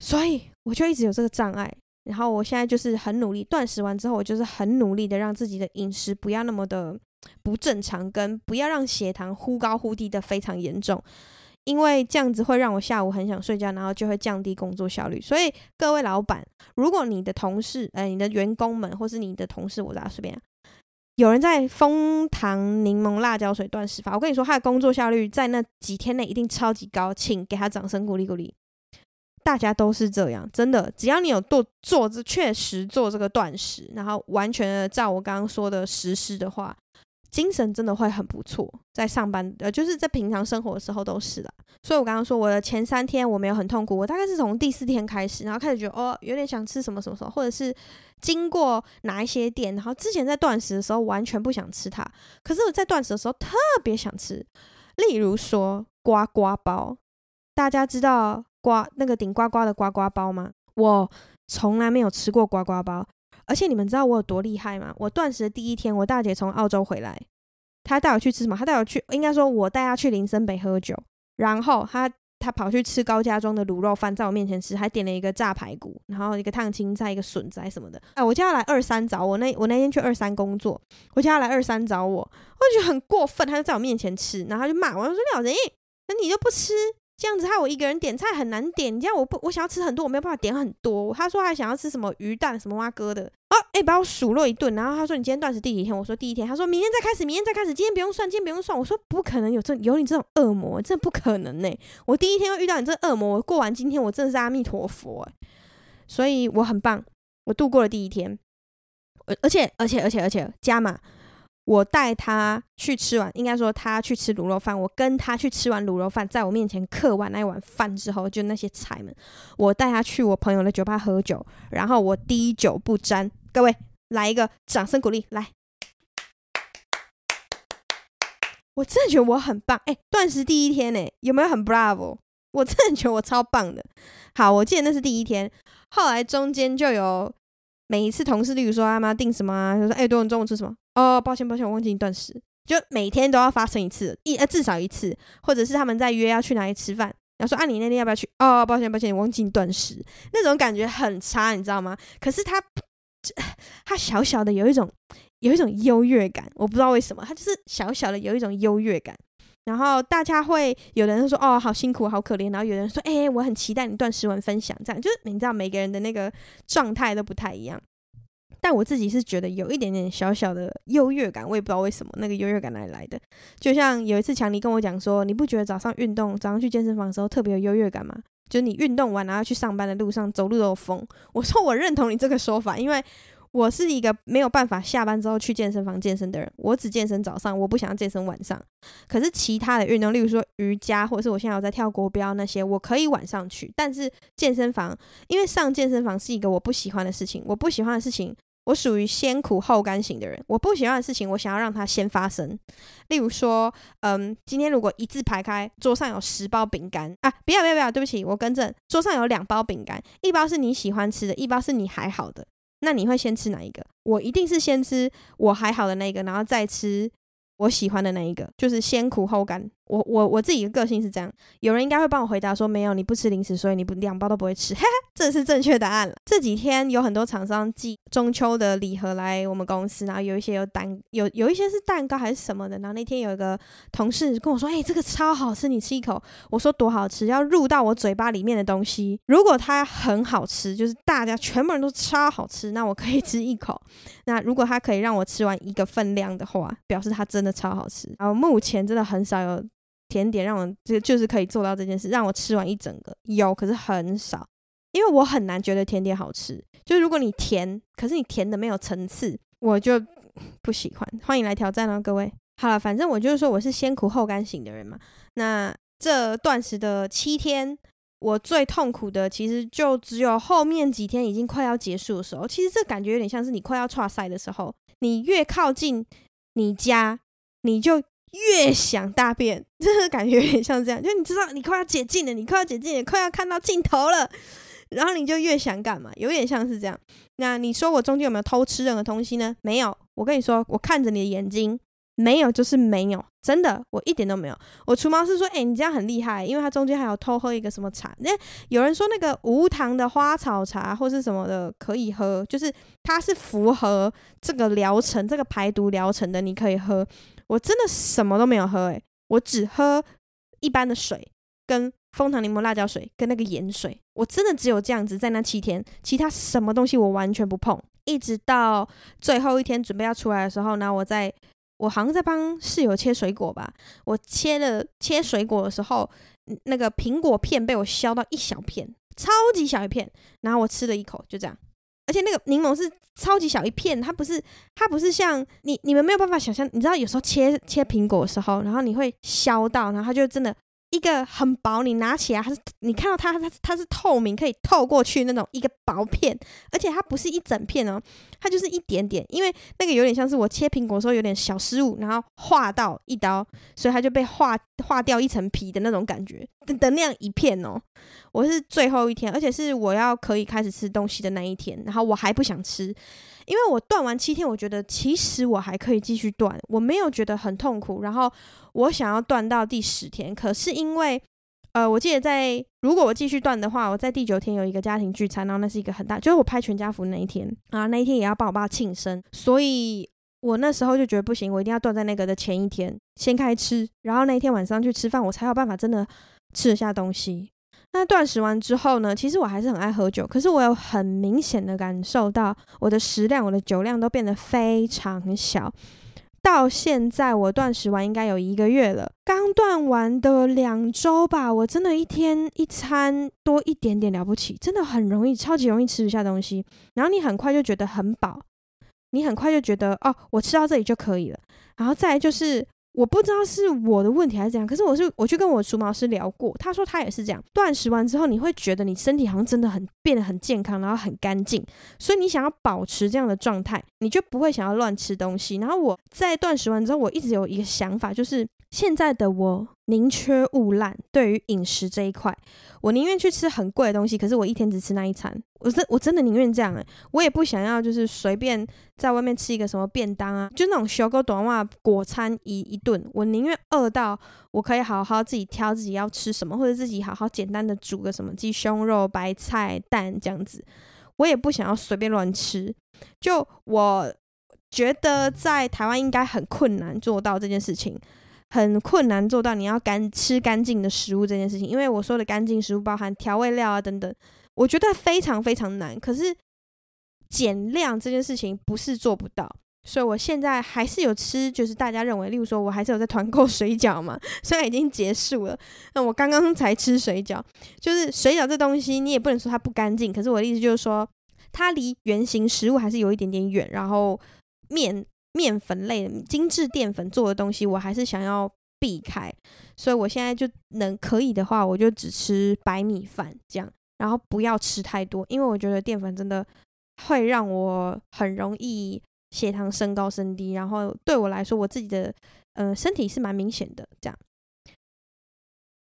所以我就一直有这个障碍。然后我现在就是很努力断食完之后，我就是很努力的让自己的饮食不要那么的不正常，跟不要让血糖忽高忽低的非常严重，因为这样子会让我下午很想睡觉，然后就会降低工作效率。所以各位老板，如果你的同事、呃，你的员工们，或是你的同事，我咋随便啊，有人在枫糖柠檬辣椒水断食法，我跟你说，他的工作效率在那几天内一定超级高，请给他掌声鼓励鼓励。大家都是这样，真的，只要你有做做这确实做这个断食，然后完全照我刚刚说的实施的话，精神真的会很不错。在上班呃，就是在平常生活的时候都是的。所以我刚刚说我的前三天我没有很痛苦，我大概是从第四天开始，然后开始觉得哦，有点想吃什么什么什么，或者是经过哪一些店，然后之前在断食的时候完全不想吃它，可是我在断食的时候特别想吃，例如说呱呱包，大家知道。呱，那个顶呱呱的呱呱包吗？我从来没有吃过呱呱包，而且你们知道我有多厉害吗？我断食的第一天，我大姐从澳洲回来，她带我去吃什么？她带我去，应该说我带她去林森北喝酒，然后她她跑去吃高家庄的卤肉饭，在我面前吃，还点了一个炸排骨，然后一个烫青菜，一个笋仔什么的。哎，我叫她来二三找我，那我那天去二三工作，我叫她来二三找我，我就觉得很过分，她就在我面前吃，然后她就骂我，我说廖仁义，那你就不吃？这样子害我一个人点菜很难点，你这样我不我想要吃很多，我没有办法点很多。他说他想要吃什么鱼蛋什么蛙哥的哦，哎、把我数落一顿。然后他说你今天断食第几天？我说第一天。他说明天再开始，明天再开始，今天不用算，今天不用算。我说不可能有这有你这种恶魔，这不可能呢。我第一天又遇到你这恶魔，我过完今天我真的是阿弥陀佛哎，所以我很棒，我度过了第一天，而且而且而且而且加码。我带他去吃完，应该说他去吃卤肉饭。我跟他去吃完卤肉饭，在我面前刻完那一碗饭之后，就那些菜们，我带他去我朋友的酒吧喝酒，然后我滴酒不沾。各位来一个掌声鼓励，来！我真的觉得我很棒，哎，断食第一天呢，有没有很 bravo？我真的觉得我超棒的。好，我记得那是第一天，后来中间就有每一次同事，例如说他们要订什么啊，就说哎，多人中午吃什么？哦，抱歉抱歉，我忘记你断食，就每天都要发生一次，一呃至少一次，或者是他们在约要去哪里吃饭，然后说啊你那天要不要去？哦，抱歉抱歉，我忘记你断食，那种感觉很差，你知道吗？可是他 [TSK] 他小小的有一种有一种优越感，我不知道为什么，他就是小小的有一种优越感，然后大家会有人说哦好辛苦好可怜，然后有人说哎、我很期待你断食完分享，这样就是你知道每个人的那个状态都不太一样。但我自己是觉得有一点点小小的优越感，我也不知道为什么那个优越感哪里来的。就像有一次强尼跟我讲说，你不觉得早上运动，早上去健身房的时候特别有优越感吗？就你运动完然后去上班的路上走路都有风。我说我认同你这个说法，因为我是一个没有办法下班之后去健身房健身的人，我只健身早上，我不想要健身晚上。可是其他的运动，例如说瑜伽，或者是我现在有在跳国标那些，我可以晚上去。但是健身房，因为上健身房是一个我不喜欢的事情，我不喜欢的事情。我属于先苦后甘型的人，我不喜欢的事情，我想要让它先发生。例如说，嗯，今天如果一字排开，桌上有十包饼干啊，不要不要不要，对不起，我更正，桌上有两包饼干，一包是你喜欢吃的，一包是你还好的，那你会先吃哪一个？我一定是先吃我还好的那个，然后再吃我喜欢的那一个，就是先苦后甘。我我我自己的个性是这样，有人应该会帮我回答说，没有，你不吃零食，所以你不两包都不会吃，[LAUGHS] 哈哈，这是正确答案了。这几天有很多厂商寄中秋的礼盒来我们公司，然后有一些有蛋，有有一些是蛋糕还是什么的。然后那天有一个同事跟我说，哎、这个超好吃，你吃一口。我说多好吃，要入到我嘴巴里面的东西，如果它很好吃，就是大家全部人都超好吃，那我可以 [LAUGHS] 吃一口。那如果它可以让我吃完一个分量的话，表示它真的超好吃。然后目前真的很少有。甜点让我就就是可以做到这件事，让我吃完一整个有，可是很少，因为我很难觉得甜点好吃。就如果你甜，可是你甜的没有层次，我就 [LAUGHS] 不喜欢。欢迎来挑战哦，各位。好了，反正我就是说我是先苦后甘型的人嘛。那这断食的七天，我最痛苦的其实就只有后面几天已经快要结束的时候。其实这感觉有点像是你快要剉赛的时候，你越靠近你家，你就。越想大便，真的感觉有点像这样，就你知道你快要解禁了，你快要解禁了，快要看到尽头了，然后你就越想干嘛，有点像是这样。那你说我中间有没有偷吃任何东西呢？没有，我跟你说，我看着你的眼睛。没有，就是没有，真的，我一点都没有。我除毛师说：“哎、你这样很厉害，因为他中间还有偷喝一个什么茶。那有人说那个无糖的花草茶或是什么的可以喝，就是它是符合这个疗程、这个排毒疗程的，你可以喝。我真的什么都没有喝，诶，我只喝一般的水，跟枫糖柠檬辣椒水，跟那个盐水。我真的只有这样子，在那七天，其他什么东西我完全不碰，一直到最后一天准备要出来的时候，呢我在。”我好像在帮室友切水果吧，我切了切水果的时候，那个苹果片被我削到一小片，超级小一片，然后我吃了一口，就这样。而且那个柠檬是超级小一片，它不是它不是像你你们没有办法想象，你知道有时候切切苹果的时候，然后你会削到，然后它就真的。一个很薄，你拿起来它是，你看到它，它它是透明，可以透过去那种一个薄片，而且它不是一整片哦，它就是一点点，因为那个有点像是我切苹果的时候有点小失误，然后划到一刀，所以它就被划划掉一层皮的那种感觉的的那样一片哦。我是最后一天，而且是我要可以开始吃东西的那一天，然后我还不想吃。因为我断完七天，我觉得其实我还可以继续断，我没有觉得很痛苦。然后我想要断到第十天，可是因为，呃，我记得在如果我继续断的话，我在第九天有一个家庭聚餐，然后那是一个很大，就是我拍全家福那一天啊，那一天也要帮我爸庆生，所以我那时候就觉得不行，我一定要断在那个的前一天先开吃，然后那一天晚上去吃饭，我才有办法真的吃得下东西。那断食完之后呢，其实我还是很爱喝酒，可是我有很明显的感受到我的食量、我的酒量都变得非常小。到现在我断食完应该有一个月了，刚断完的两周吧，我真的一天一餐多一点点了不起，真的很容易，超级容易吃不下东西。然后你很快就觉得很饱，你很快就觉得哦，我吃到这里就可以了。然后再就是。我不知道是我的问题还是怎样，可是我是我去跟我除毛师聊过，他说他也是这样。断食完之后，你会觉得你身体好像真的很变得很健康，然后很干净，所以你想要保持这样的状态，你就不会想要乱吃东西。然后我在断食完之后，我一直有一个想法，就是现在的我宁缺毋滥，对于饮食这一块，我宁愿去吃很贵的东西，可是我一天只吃那一餐。我真我真的宁愿这样诶、我也不想要就是随便在外面吃一个什么便当啊，就那种小狗短袜果餐一一顿，我宁愿饿到我可以好好自己挑自己要吃什么，或者自己好好简单的煮个什么鸡胸肉、白菜、蛋这样子，我也不想要随便乱吃。就我觉得在台湾应该很困难做到这件事情，很困难做到你要干吃干净的食物这件事情，因为我说的干净食物包含调味料啊等等。我觉得非常非常难，可是减量这件事情不是做不到，所以我现在还是有吃，就是大家认为，例如说我还是有在团购水饺嘛，[LAUGHS] 虽然已经结束了，那我刚刚才吃水饺，就是水饺这东西你也不能说它不干净，可是我的意思就是说，它离原型食物还是有一点点远，然后面面粉类的精致淀粉做的东西，我还是想要避开，所以我现在就能可以的话，我就只吃白米饭这样。然后不要吃太多，因为我觉得淀粉真的会让我很容易血糖升高升低。然后对我来说，我自己的呃身体是蛮明显的。这样，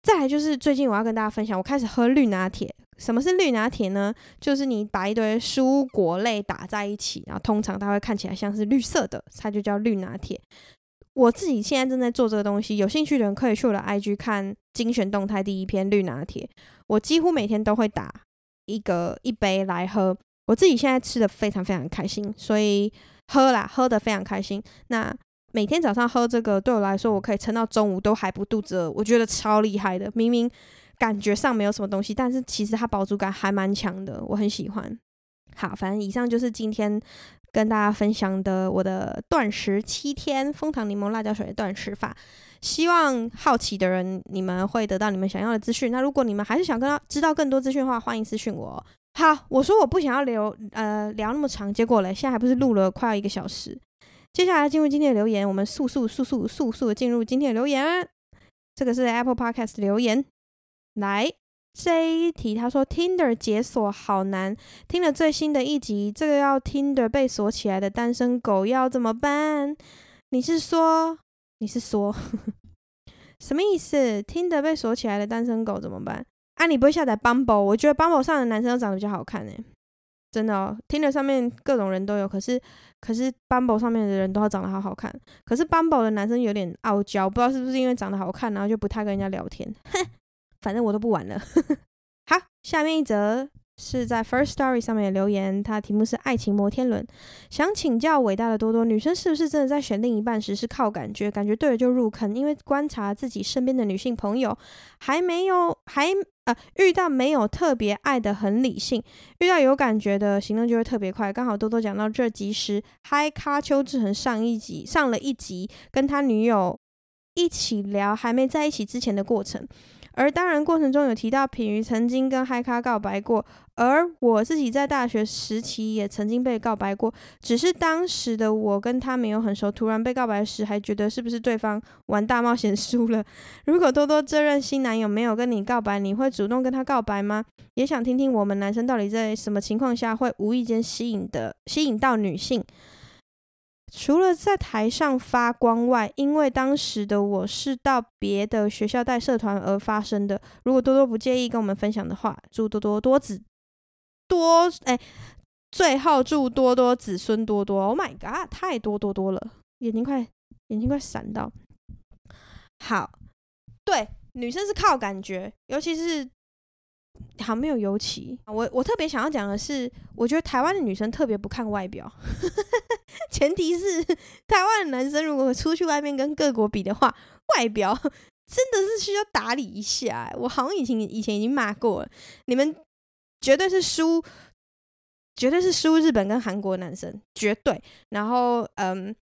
再来就是最近我要跟大家分享，我开始喝绿拿铁。什么是绿拿铁呢？就是你把一堆蔬果类打在一起，然后通常它会看起来像是绿色的，它就叫绿拿铁。我自己现在正在做这个东西，有兴趣的人可以去我的 IG 看精选动态第一篇绿拿铁。我几乎每天都会打一个一杯来喝，我自己现在吃的非常非常开心，所以喝啦，喝的非常开心。那每天早上喝这个对我来说，我可以撑到中午都还不肚子饿，我觉得超厉害的。明明感觉上没有什么东西，但是其实它饱足感还蛮强的，我很喜欢。[LAUGHS] 好，反正以上就是今天。跟大家分享的我的断食七天枫糖柠檬辣椒水的断食法，希望好奇的人你们会得到你们想要的资讯。那如果你们还是想跟他知道更多资讯的话，欢迎私讯我。好，我说我不想要留呃聊那么长，结果嘞，现在还不是录了快要一个小时。接下来进入今天的留言，我们速速速速速速进入今天的留言。这个是 Apple Podcast 留言，来。这一题，他说 Tinder 解锁好难。听了最新的一集，这个要 Tinder 被锁起来的单身狗要怎么办？你是说你是说 [LAUGHS] 什么意思？听得被锁起来的单身狗怎么办？啊，你不会下载 Bumble？我觉得 Bumble 上的男生都长得比较好看诶、真的哦。听得上面各种人都有，可是可是 Bumble 上面的人都要长得好好看。可是 Bumble 的男生有点傲娇，不知道是不是因为长得好看，然后就不太跟人家聊天。哼，[LAUGHS] 反正我都不玩了。[LAUGHS] 好，下面一则。是在 First Story 上面的留言，它的题目是“爱情摩天轮”。想请教伟大的多多，女生是不是真的在选另一半时是靠感觉，感觉对了就入坑？因为观察自己身边的女性朋友，还没有还呃遇到没有特别爱的很理性，遇到有感觉的行动就会特别快。刚好多多讲到这集时，嗨咖邱志恒上一集上了一集，跟他女友一起聊还没在一起之前的过程。而当然，过程中有提到品瑜曾经跟嗨咖告白过，而我自己在大学时期也曾经被告白过，只是当时的我跟他没有很熟，突然被告白时还觉得是不是对方玩大冒险输了。[LAUGHS] 如果多多这任新男友没有跟你告白，你会主动跟他告白吗？也想听听我们男生到底在什么情况下会无意间吸引的吸引到女性。除了在台上发光外，因为当时的我是到别的学校带社团而发生的。如果多多不介意跟我们分享的话，祝多多多子多哎，最后祝多多子孙多多。Oh my god，太多多多了，眼睛快眼睛快闪到。好，对，女生是靠感觉，尤其是。好，没有尤其，我我特别想要讲的是，我觉得台湾的女生特别不看外表，[LAUGHS] 前提是台湾的男生如果出去外面跟各国比的话，外表 [LAUGHS] 真的是需要打理一下。我好像以前以前已经骂过了，你们绝对是输，绝对是输日本跟韩国男生，绝对。然后，嗯，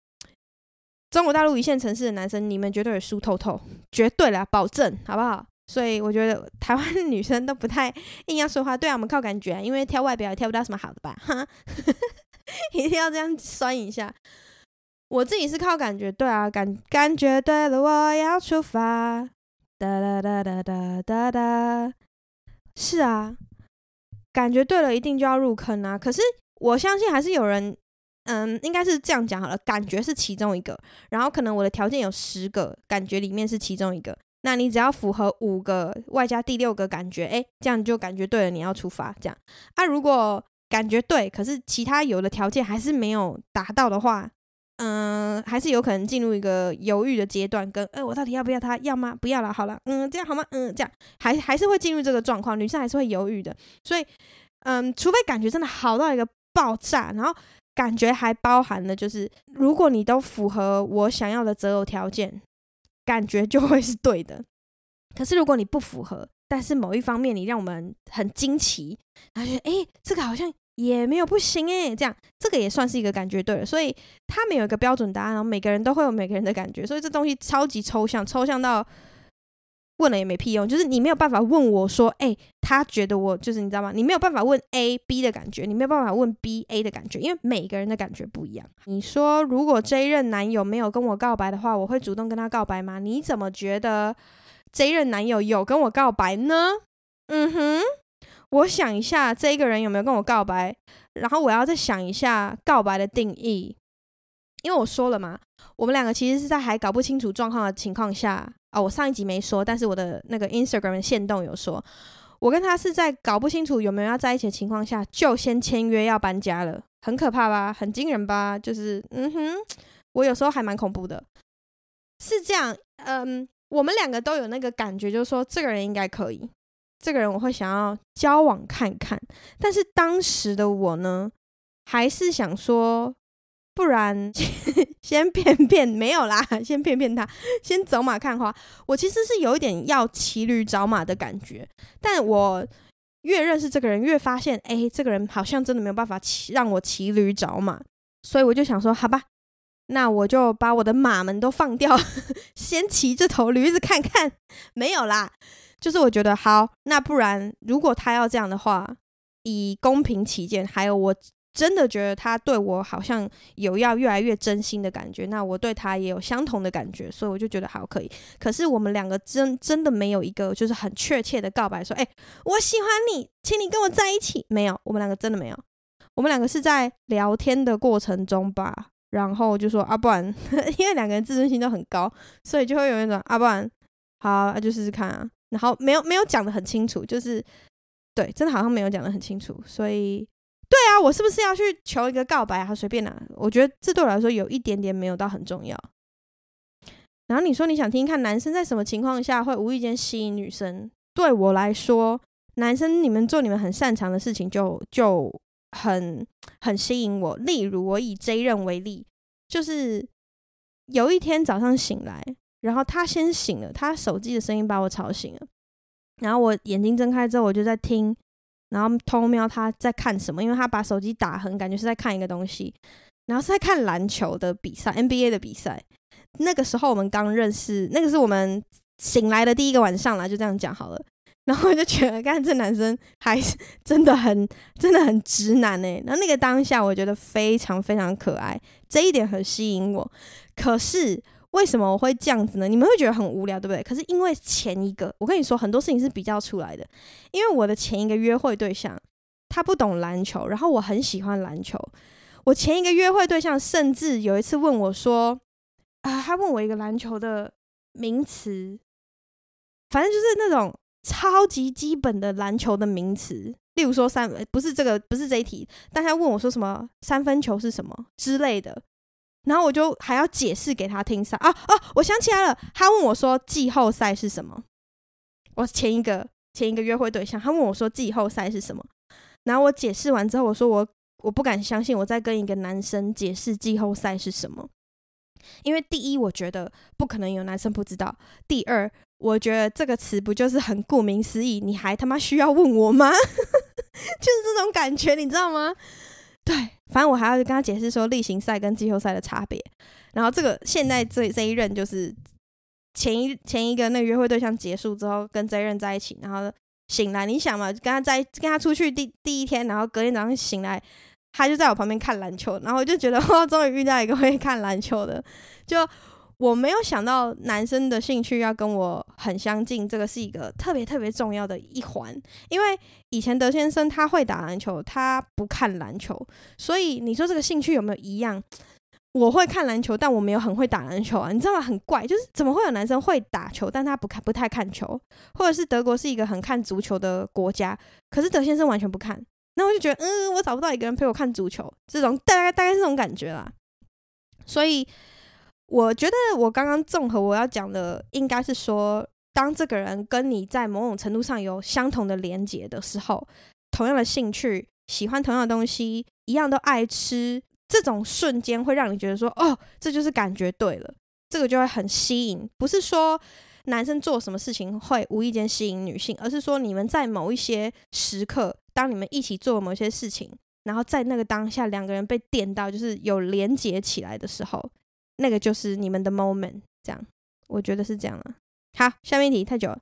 中国大陆一线城市的男生，你们绝对输透透，绝对啦，保证，好不好？所以我觉得台湾女生都不太硬要说话，对啊，我们靠感觉，因为挑外表也挑不到什么好的吧，哈，[LAUGHS] 一定要这样酸一下。我自己是靠感觉，对啊，感感觉对了，我要出发，哒哒哒哒哒哒哒，是啊，感觉对了，一定就要入坑啊。可是我相信还是有人，嗯，应该是这样讲好了，感觉是其中一个，然后可能我的条件有十个，感觉里面是其中一个。那你只要符合五个，外加第六个感觉，哎，这样就感觉对了，你要出发。这样啊，如果感觉对，可是其他有的条件还是没有达到的话，嗯，还是有可能进入一个犹豫的阶段，跟，哎，我到底要不要他？要吗？不要了，好了，嗯，这样好吗？嗯，这样还还是会进入这个状况，女生还是会犹豫的。所以，嗯，除非感觉真的好到一个爆炸，然后感觉还包含了就是，如果你都符合我想要的择偶条件。感觉就会是对的，可是如果你不符合，但是某一方面你让我们很惊奇，然后觉得诶，这个好像也没有不行诶，这样这个也算是一个感觉对了。所以他们有一个标准答案，然后每个人都会有每个人的感觉，所以这东西超级抽象，抽象到。问了也没屁用，就是你没有办法问我说，哎、他觉得我就是你知道吗？你没有办法问 A B 的感觉，你没有办法问 B A 的感觉，因为每个人的感觉不一样。你说如果这一任男友没有跟我告白的话，我会主动跟他告白吗？你怎么觉得这一任男友有跟我告白呢？嗯哼，我想一下，这一个人有没有跟我告白？然后我要再想一下告白的定义，因为我说了嘛，我们两个其实是在还搞不清楚状况的情况下。哦，我上一集没说，但是我的那个 Instagram 的限动有说，我跟他是在搞不清楚有没有要在一起的情况下，就先签约要搬家了，很可怕吧？很惊人吧？就是，嗯哼，我有时候还蛮恐怖的，是这样，嗯，我们两个都有那个感觉，就是说这个人应该可以，这个人我会想要交往看看，但是当时的我呢，还是想说。不然 [LAUGHS] 先骗骗没有啦，先骗骗他，先走马看花。我其实是有一点要骑驴找马的感觉，但我越认识这个人，越发现，哎、这个人好像真的没有办法骑让我骑驴找马，所以我就想说，好吧，那我就把我的马们都放掉，[LAUGHS] 先骑这头驴子看看。没有啦，就是我觉得好，那不然如果他要这样的话，以公平起见，还有我。真的觉得他对我好像有要越来越真心的感觉，那我对他也有相同的感觉，所以我就觉得好可以。可是我们两个真真的没有一个就是很确切的告白，说：“哎，我喜欢你，请你跟我在一起。”没有，我们两个真的没有。我们两个是在聊天的过程中吧，然后就说啊，不然，因为两个人自尊心都很高，所以就会有那种啊，不然，好啊，就试试看啊。然后没有没有讲得很清楚，就是对，真的好像没有讲得很清楚，所以对啊，我是不是要去求一个告白啊？随便啦，我觉得这对我来说有一点点没有到很重要。然后你说你想听看男生在什么情况下会无意间吸引女生？对我来说，男生你们做你们很擅长的事情就就很很吸引我。例如我以 J 任为例，就是有一天早上醒来。然后他先醒了，他手机的声音把我吵醒了。然后我眼睛睁开之后，我就在听，然后偷瞄他在看什么，因为他把手机打横，感觉是在看一个东西。然后是在看篮球的比赛，NBA 的比赛。那个时候我们刚认识，那个是我们醒来的第一个晚上啦，就这样讲好了。[LAUGHS] 然后我就觉得，看这男生还真的很、[LAUGHS] 真的很直男诶。然后那个当下，我觉得非常非常可爱，这一点很吸引我。可是。为什么我会这样子呢？你们会觉得很无聊，对不对？可是因为前一个，我跟你说很多事情是比较出来的。因为我的前一个约会对象，他不懂篮球，然后我很喜欢篮球。我前一个约会对象甚至有一次问我说：“啊，他问我一个篮球的名词，反正就是那种超级基本的篮球的名词，例如说三，不是这个，不是这一题，但他问我说什么三分球是什么之类的。”然后我就还要解释给他听啥啊啊！我想起来了，他问我说季后赛是什么？我前一个前一个约会对象，他问我说季后赛是什么？然后我解释完之后，我说我我不敢相信我在跟一个男生解释季后赛是什么，因为第一，我觉得不可能有男生不知道；第二，我觉得这个词不就是很顾名思义？你还他妈需要问我吗？[LAUGHS] 就是这种感觉，你知道吗？对，反正我还要跟他解释说例行赛跟季后赛的差别。然后这个现在这这一任就是前一前一个那个约会对象结束之后跟这一任在一起，然后醒来，你想嘛，跟他在跟他出去第第一天，然后隔天早上醒来，他就在我旁边看篮球，然后我就觉得 [LAUGHS] 哇，终于遇到一个会看篮球的，就。我没有想到男生的兴趣要跟我很相近，这个是一个特别特别重要的一环。因为以前德先生他会打篮球，他不看篮球，所以你说这个兴趣有没有一样？我会看篮球，但我没有很会打篮球啊，你知道吗？很怪，就是怎么会有男生会打球，但他不看不太看球，或者是德国是一个很看足球的国家，可是德先生完全不看。那我就觉得，嗯，我找不到一个人陪我看足球，这种大概大概是这种感觉啦。所以。我觉得我刚刚综合我要讲的，应该是说，当这个人跟你在某种程度上有相同的连结的时候，同样的兴趣，喜欢同样的东西，一样都爱吃，这种瞬间会让你觉得说，哦，这就是感觉对了，这个就会很吸引。不是说男生做什么事情会无意间吸引女性，而是说你们在某一些时刻，当你们一起做某些事情，然后在那个当下，两个人被电到，就是有连结起来的时候。那个就是你们的 moment，这样，我觉得是这样了。好，下面一题太久了。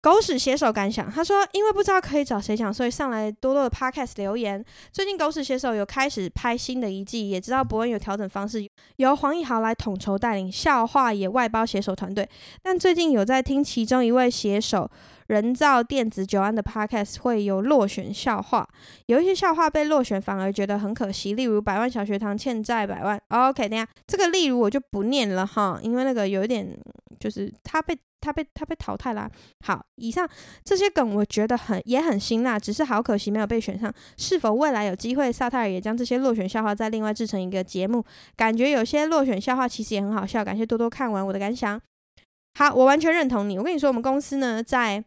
狗屎写手感想，他说，因为不知道可以找谁讲，所以上来多多的 podcast 留言。最近狗屎写手有开始拍新的一季，也知道博恩有调整方式，由黄义豪来统筹带领，笑话也外包写手团队。但最近有在听其中一位写手。人造电子酒安的 podcast 会有落选笑话，有一些笑话被落选，反而觉得很可惜。例如百万小学堂欠债百万。OK，等下这个例如我就不念了哈，因为那个有一点就是他被他被他被淘汰啦。好，以上这些梗我觉得很也很辛辣，只是好可惜没有被选上。是否未来有机会萨泰尔也将这些落选笑话再另外制成一个节目？感觉有些落选笑话其实也很好笑。感谢多多看完我的感想。好，我完全认同你。我跟你说，我们公司呢在。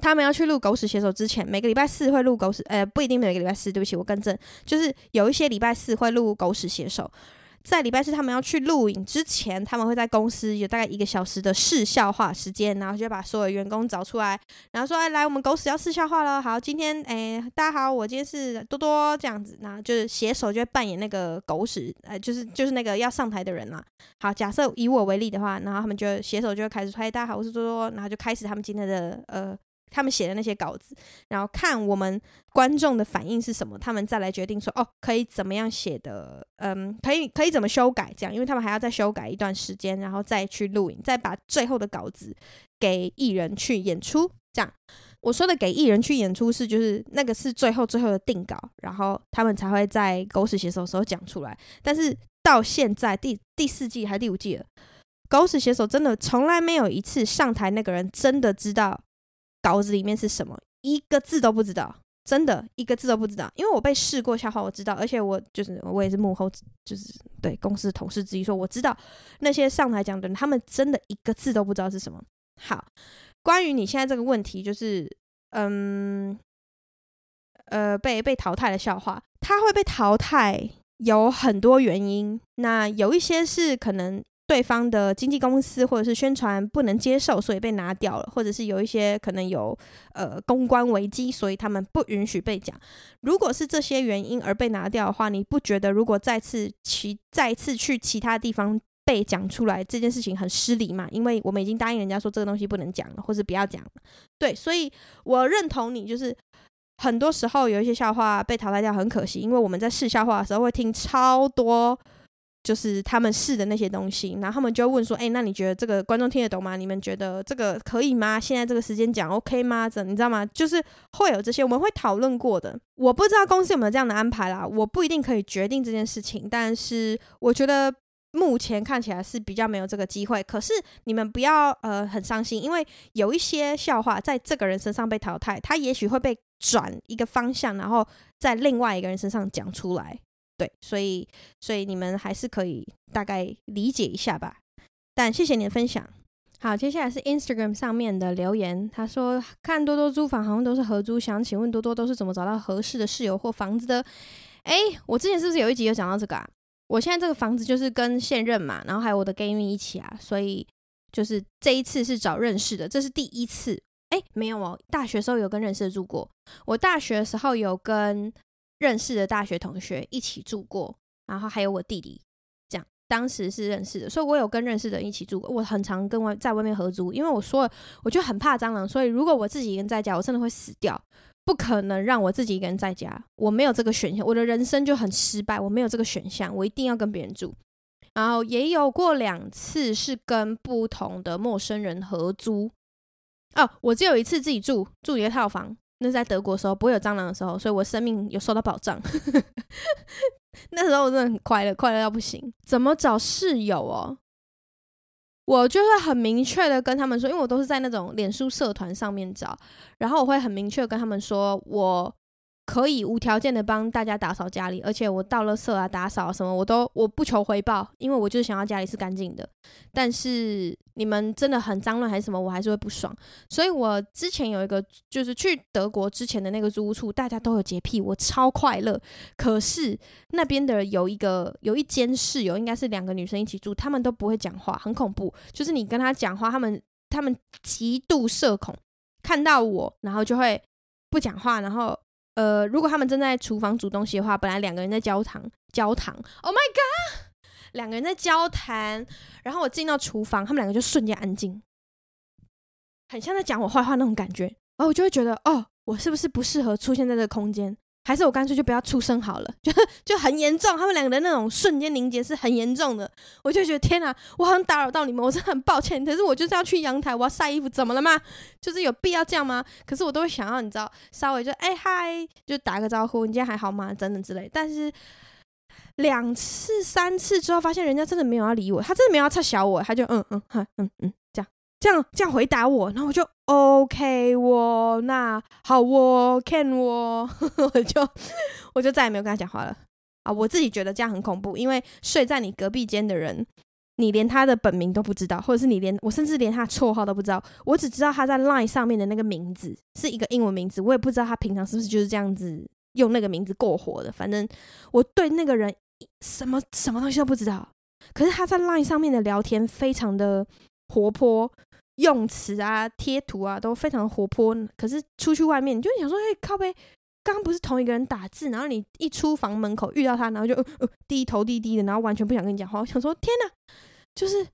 他们要去录《狗屎写手》之前，每个礼拜四会录《狗屎》，呃，不一定每个礼拜四，对不起，我更正，就是有一些礼拜四会录《狗屎写手》。在礼拜四他们要去录影之前，他们会在公司有大概一个小时的试笑话时间，然后就把所有员工找出来，然后说：“哎，来，我们狗屎要试笑话了。好，今天，哎，大家好，我今天是多多这样子，那就是写手就会扮演那个狗屎，呃，就是就是那个要上台的人啦。好，假设以我为例的话，然后他们就写手就会开始说：哎，大家好，我是多多，然后就开始他们今天的呃。”他们写的那些稿子，然后看我们观众的反应是什么，他们再来决定说哦，可以怎么样写的，嗯，可以可以怎么修改这样，因为他们还要再修改一段时间，然后再去录影，再把最后的稿子给艺人去演出。这样我说的给艺人去演出是就是那个是最后最后的定稿，然后他们才会在狗屎写手的时候讲出来。但是到现在第第四季还是第五季了，狗屎写手真的从来没有一次上台那个人真的知道稿子里面是什么，一个字都不知道。真的一个字都不知道，因为我被试过笑话，我知道，而且我就是我也是幕后，就是对公司同事之一说，我知道那些上台讲的人，他们真的一个字都不知道是什么。好，关于你现在这个问题，就是嗯呃被被淘汰的笑话，它会被淘汰有很多原因，那有一些是可能。对方的经纪公司或者是宣传不能接受，所以被拿掉了，或者是有一些可能有呃公关危机，所以他们不允许被讲。如果是这些原因而被拿掉的话，你不觉得如果再次其再次去其他地方被讲出来这件事情很失礼吗？因为我们已经答应人家说这个东西不能讲了，或是不要讲了。对，所以我认同你，就是很多时候有一些笑话被淘汰掉很可惜，因为我们在试笑话的时候会听超多。就是他们试的那些东西，然后他们就问说：“哎、那你觉得这个观众听得懂吗？你们觉得这个可以吗？现在这个时间讲 OK 吗？这你知道吗？就是会有这些，我们会讨论过的。我不知道公司有没有这样的安排啦，我不一定可以决定这件事情，但是我觉得目前看起来是比较没有这个机会。可是你们不要呃很伤心，因为有一些笑话在这个人身上被淘汰，他也许会被转一个方向，然后在另外一个人身上讲出来。”对，所以所以你们还是可以大概理解一下吧。但谢谢你的分享。好，接下来是 Instagram 上面的留言。他说看多多租房好像都是合租，想请问多多都是怎么找到合适的室友或房子的？哎，我之前是不是有一集有讲到这个啊？我现在这个房子就是跟现任嘛，然后还有我的 gay 蜜一起啊，所以就是这一次是找认识的，这是第一次。哎，没有哦，大学时候有跟认识的住过。我大学的时候有跟。认识的大学同学一起住过，然后还有我弟弟，这样当时是认识的，所以我有跟认识的人一起住过。我很常跟外在外面合租，因为我说，我就很怕蟑螂，所以如果我自己一个人在家，我真的会死掉，不可能让我自己一个人在家，我没有这个选项，我的人生就很失败，我没有这个选项，我一定要跟别人住。然后也有过两次是跟不同的陌生人合租，哦，我只有一次自己住，住一个套房。那在德国时候，不会有蟑螂的时候，所以我生命有受到保障。[LAUGHS] 那时候我真的很快乐，快乐到不行。怎么找室友哦？我就会很明确的跟他们说，因为我都是在那种脸书社团上面找，然后我会很明确跟他们说，我。可以无条件的帮大家打扫家里，而且我到了社啊、打扫什么，我都我不求回报，因为我就是想要家里是干净的。但是你们真的很脏乱还是什么，我还是会不爽。所以我之前有一个，就是去德国之前的那个租屋处，大家都有洁癖，我超快乐。可是那边的有一个有一间室友，应该是两个女生一起住，他们都不会讲话，很恐怖。就是你跟他讲话，他们他们极度社恐，看到我然后就会不讲话，然后。呃，如果他们正在厨房煮东西的话，本来两个人在交谈，交谈，Oh my god，两个人在交谈，然后我进到厨房，他们两个就瞬间安静，很像在讲我坏话那种感觉，然后我就会觉得，哦，我是不是不适合出现在这个空间？还是我干脆就不要出声好了，就 [LAUGHS] 就很严重。他们两个的那种瞬间凝结是很严重的，我就觉得天哪，我好像打扰到你们，我真的很抱歉。可是我就是要去阳台，我要晒衣服，怎么了吗？[LAUGHS] 就是有必要这样吗？可是我都会想要，你知道，稍微就哎嗨，就打个招呼，你今天还好吗？等等之类。但是两次、三次之后，发现人家真的没有要理我，他真的没有要插小我，他就嗯嗯哼嗯嗯这样这样这样回答我，然后我就。OK，我那好，我 can 我，[LAUGHS] 我就我就再也没有跟他讲话了啊！我自己觉得这样很恐怖，因为睡在你隔壁间的人，你连他的本名都不知道，或者是你连我甚至连他绰号都不知道，我只知道他在 Line 上面的那个名字是一个英文名字，我也不知道他平常是不是就是这样子用那个名字过活的。反正我对那个人什么什么东西都不知道，可是他在 Line 上面的聊天非常的活泼。用词啊、贴图啊都非常活泼，可是出去外面你就想说，哎、靠背，刚刚不是同一个人打字，然后你一出房门口遇到他，然后就呃呃低头低低的，然后完全不想跟你讲话。我想说，天哪，就是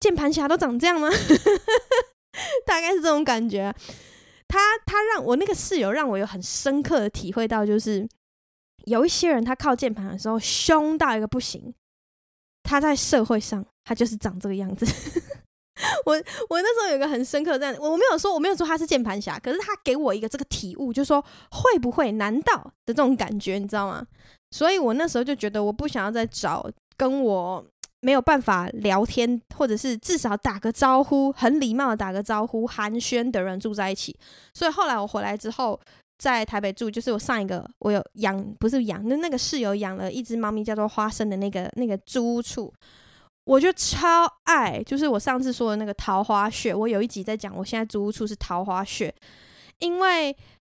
键盘侠都长这样吗？[LAUGHS] 大概是这种感觉。他他让我那个室友让我有很深刻的体会到，就是有一些人他靠键盘的时候凶到一个不行，他在社会上他就是长这个样子。[LAUGHS] 我我那时候有一个很深刻的这样，我没有说我没有说他是键盘侠，可是他给我一个这个体悟，就是说会不会难道的这种感觉，你知道吗？所以我那时候就觉得我不想要再找跟我没有办法聊天，或者是至少打个招呼，很礼貌的打个招呼，寒暄的人住在一起。所以后来我回来之后，在台北住，就是我上一个我有养，不是养，那那个室友养了一只猫咪，叫做花生的那个那个租处。我就超爱，就是我上次说的那个桃花穴。我有一集在讲，我现在租屋处是桃花穴，因为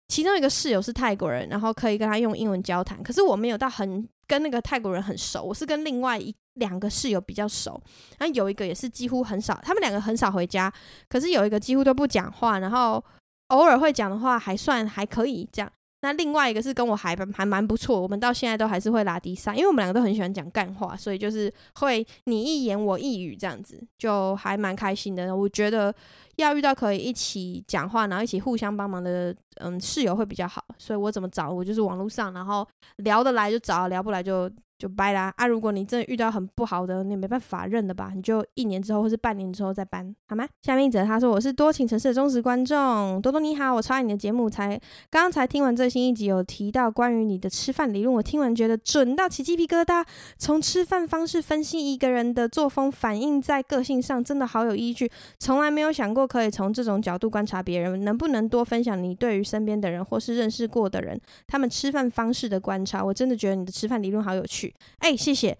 其中一个室友是泰国人，然后可以跟他用英文交谈。可是我没有到很跟那个泰国人很熟，我是跟另外一两个室友比较熟。然后有一个也是几乎很少，他们两个很少回家，可是有一个几乎都不讲话，然后偶尔会讲的话还算还可以这样。那另外一个是跟我还还蛮不错，我们到现在都还是会拉低赛，因为我们两个都很喜欢讲干话，所以就是会你一言我一语这样子，就还蛮开心的。我觉得要遇到可以一起讲话，然后一起互相帮忙的嗯室友会比较好，所以我怎么找我就是网络上，然后聊得来就找，聊不来就。就掰啦啊！如果你真的遇到很不好的，你没办法认的吧，你就一年之后或是半年之后再搬，好吗？下面一则他说我是多情城市的忠实观众，多多你好，我超爱你的节目，才刚刚才听完最新一集，有提到关于你的吃饭理论，我听完觉得准到起鸡皮疙瘩。从吃饭方式分析一个人的作风，反映在个性上，真的好有依据。从来没有想过可以从这种角度观察别人，能不能多分享你对于身边的人或是认识过的人，他们吃饭方式的观察？我真的觉得你的吃饭理论好有趣。哎、谢谢。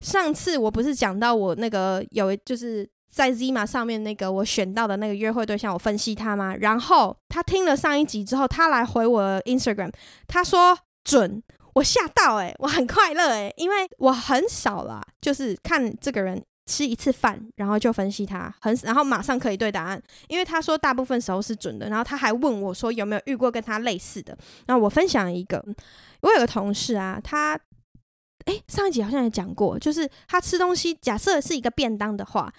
上次我不是讲到我那个有就是在 Zima 上面那个我选到的那个约会对象，我分析他吗？然后他听了上一集之后，他来回我 Instagram，他说准，我吓到哎、我很快乐哎、因为我很少啦，就是看这个人吃一次饭，然后就分析他，很然后马上可以对答案，因为他说大部分时候是准的，然后他还问我说有没有遇过跟他类似的，然后我分享一个，我有个同事啊，他。诶，上一集好像也讲过，就是他吃东西，假设是一个便当的话，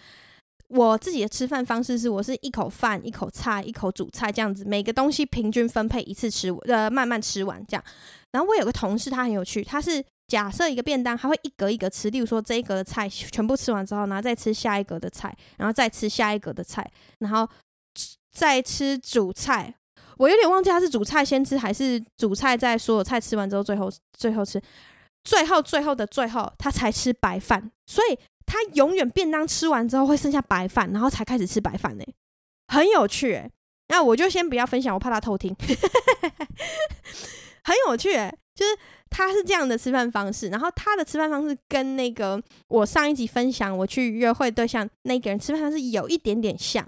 我自己的吃饭方式是，我是一口饭、一口菜、一口主菜这样子，每个东西平均分配一次吃，呃，慢慢吃完这样。然后我有个同事，他很有趣，他是假设一个便当，他会一格一格吃，例如说这一格的菜全部吃完之后，然后再吃下一格的菜，然后再吃下一格的菜，然后再吃主菜。我有点忘记他是主菜先吃，还是主菜在所有菜吃完之后最后最后吃。最后，最后的最后，他才吃白饭，所以他永远便当吃完之后会剩下白饭，然后才开始吃白饭呢，很有趣诶。那我就先不要分享，我怕他偷听。[LAUGHS] 很有趣诶，就是他是这样的吃饭方式，然后他的吃饭方式跟那个我上一集分享我去约会对象那个人吃饭方式有一点点像，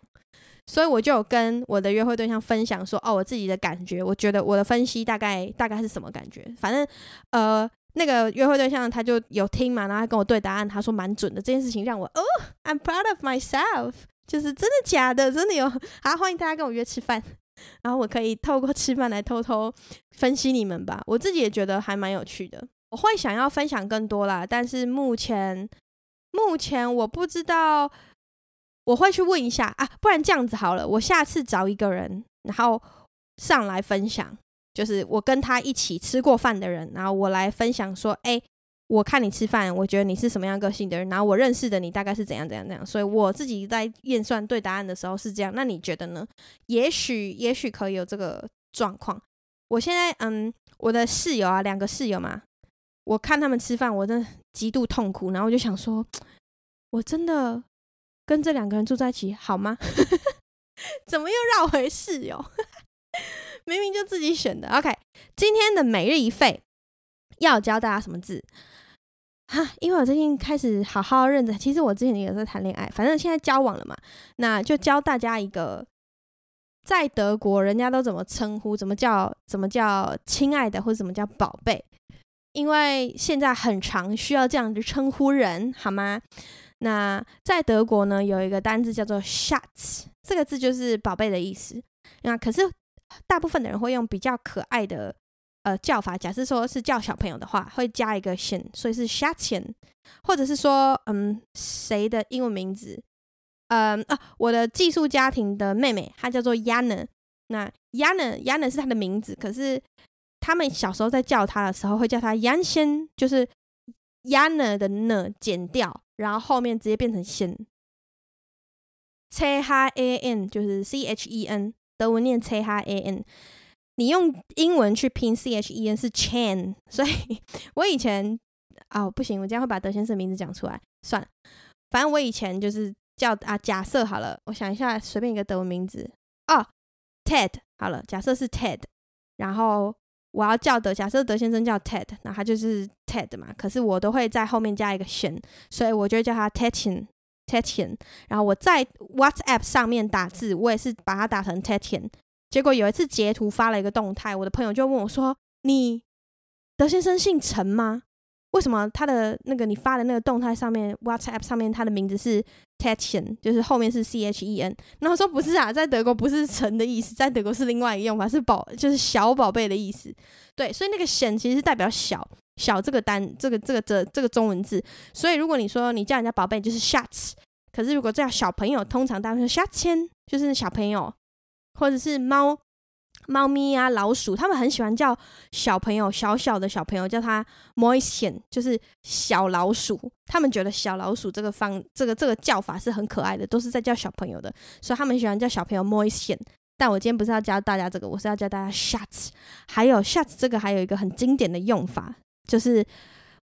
所以我就有跟我的约会对象分享说，哦，我自己的感觉，我觉得我的分析大概大概是什么感觉，反正呃。那个约会对象他就有听嘛，然后他跟我对答案，他说蛮准的。这件事情让我哦，I'm proud of myself，就是真的假的，真的有。好，欢迎大家跟我约吃饭，然后我可以透过吃饭来偷偷分析你们吧。我自己也觉得还蛮有趣的。我会想要分享更多啦，但是目前目前我不知道，我会去问一下啊，不然这样子好了，我下次找一个人，然后上来分享。就是我跟他一起吃过饭的人，然后我来分享说，哎，我看你吃饭，我觉得你是什么样个性的人，然后我认识的你大概是怎样怎样怎样，所以我自己在验算对答案的时候是这样。那你觉得呢？也许也许可以有这个状况。我现在嗯，我的室友啊，两个室友嘛，我看他们吃饭，我真的极度痛苦，然后我就想说，我真的跟这两个人住在一起好吗？[LAUGHS] 怎么又绕回室友？明明就自己选的，OK。今天的每日一废要教大家什么字？哈，因为我最近开始好好认真。其实我之前也在谈恋爱，反正现在交往了嘛，那就教大家一个，在德国人家都怎么称呼，怎么叫，怎么叫亲爱的，或者怎么叫宝贝？因为现在很常需要这样子称呼人，好吗？那在德国呢，有一个单字叫做 Schatz，这个字就是宝贝的意思。那可是。大部分的人会用比较可爱的呃叫法，假设说是叫小朋友的话，会加一个 chen，所以是 Schätzchen，或者是说嗯谁的英文名字，嗯啊我的寄宿家庭的妹妹，她叫做 Yana，那 Yana Yana 是她的名字，可是他们小时候在叫她的时候会叫她 Yanchen，就是 Yana 的呢剪掉，然后后面直接变成 chen，C H A N 就是 C H E N。德文念 C H A N，你用英文去拼 C H E N 是 Chan，[LAUGHS] 所以我以前哦，不行，我这样会把德先生名字讲出来，算了，反正我以前就是叫啊，假设好了，我想一下，随便一个德文名字。哦，Ted，好了，假设是 Ted，然后我要叫德，假设德先生叫 Ted，那他就是 Ted 嘛，可是我都会在后面加一个 shen，所以我就叫他 t e t c h e n Tetian，Tetian，然后我在 WhatsApp 上面打字，我也是把它打成 Tetian，结果有一次截图发了一个动态，我的朋友就问我说：“你德先生姓陈吗？”为什么他的那个你发的那个动态上面，WhatsApp 上面他的名字是 Tätchen，就是后面是 C H E N。然后说不是啊，在德国不是“陈”的意思，在德国是另外一个用法，是宝，就是小宝贝的意思。对，所以那个“显”其实是代表小小这个单，这个这个这这个中文字。所以如果你说你叫人家宝贝，就是 Schatz。可是如果叫小朋友，通常大家说 Schätzchen，就是小朋友，或者是猫。猫咪啊，老鼠，他们很喜欢叫小朋友，小小的小朋友叫它 moishen 就是小老鼠。他们觉得小老鼠这个方，这个这个叫法是很可爱的，都是在叫小朋友的，所以他们喜欢叫小朋友 moishen。但我今天不是要教大家这个，我是要教大家 Schatz。还有 Schatz 这个还有一个很经典的用法，就是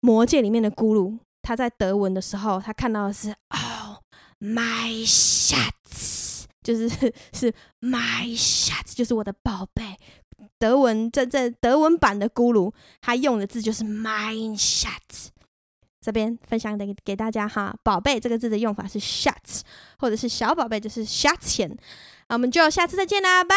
魔戒里面的咕噜，他在德文的时候，他看到的是 Oh my shots”，。就是 [LAUGHS] 是 my shots”，就是我的宝贝。德文这这德文版的咕噜，它用的字就是 mein Schatz。这边分享给给大家哈，宝贝这个字的用法是 “shots”，或者是小宝贝就是 Schatzchen。那我们就下次再见啦，拜。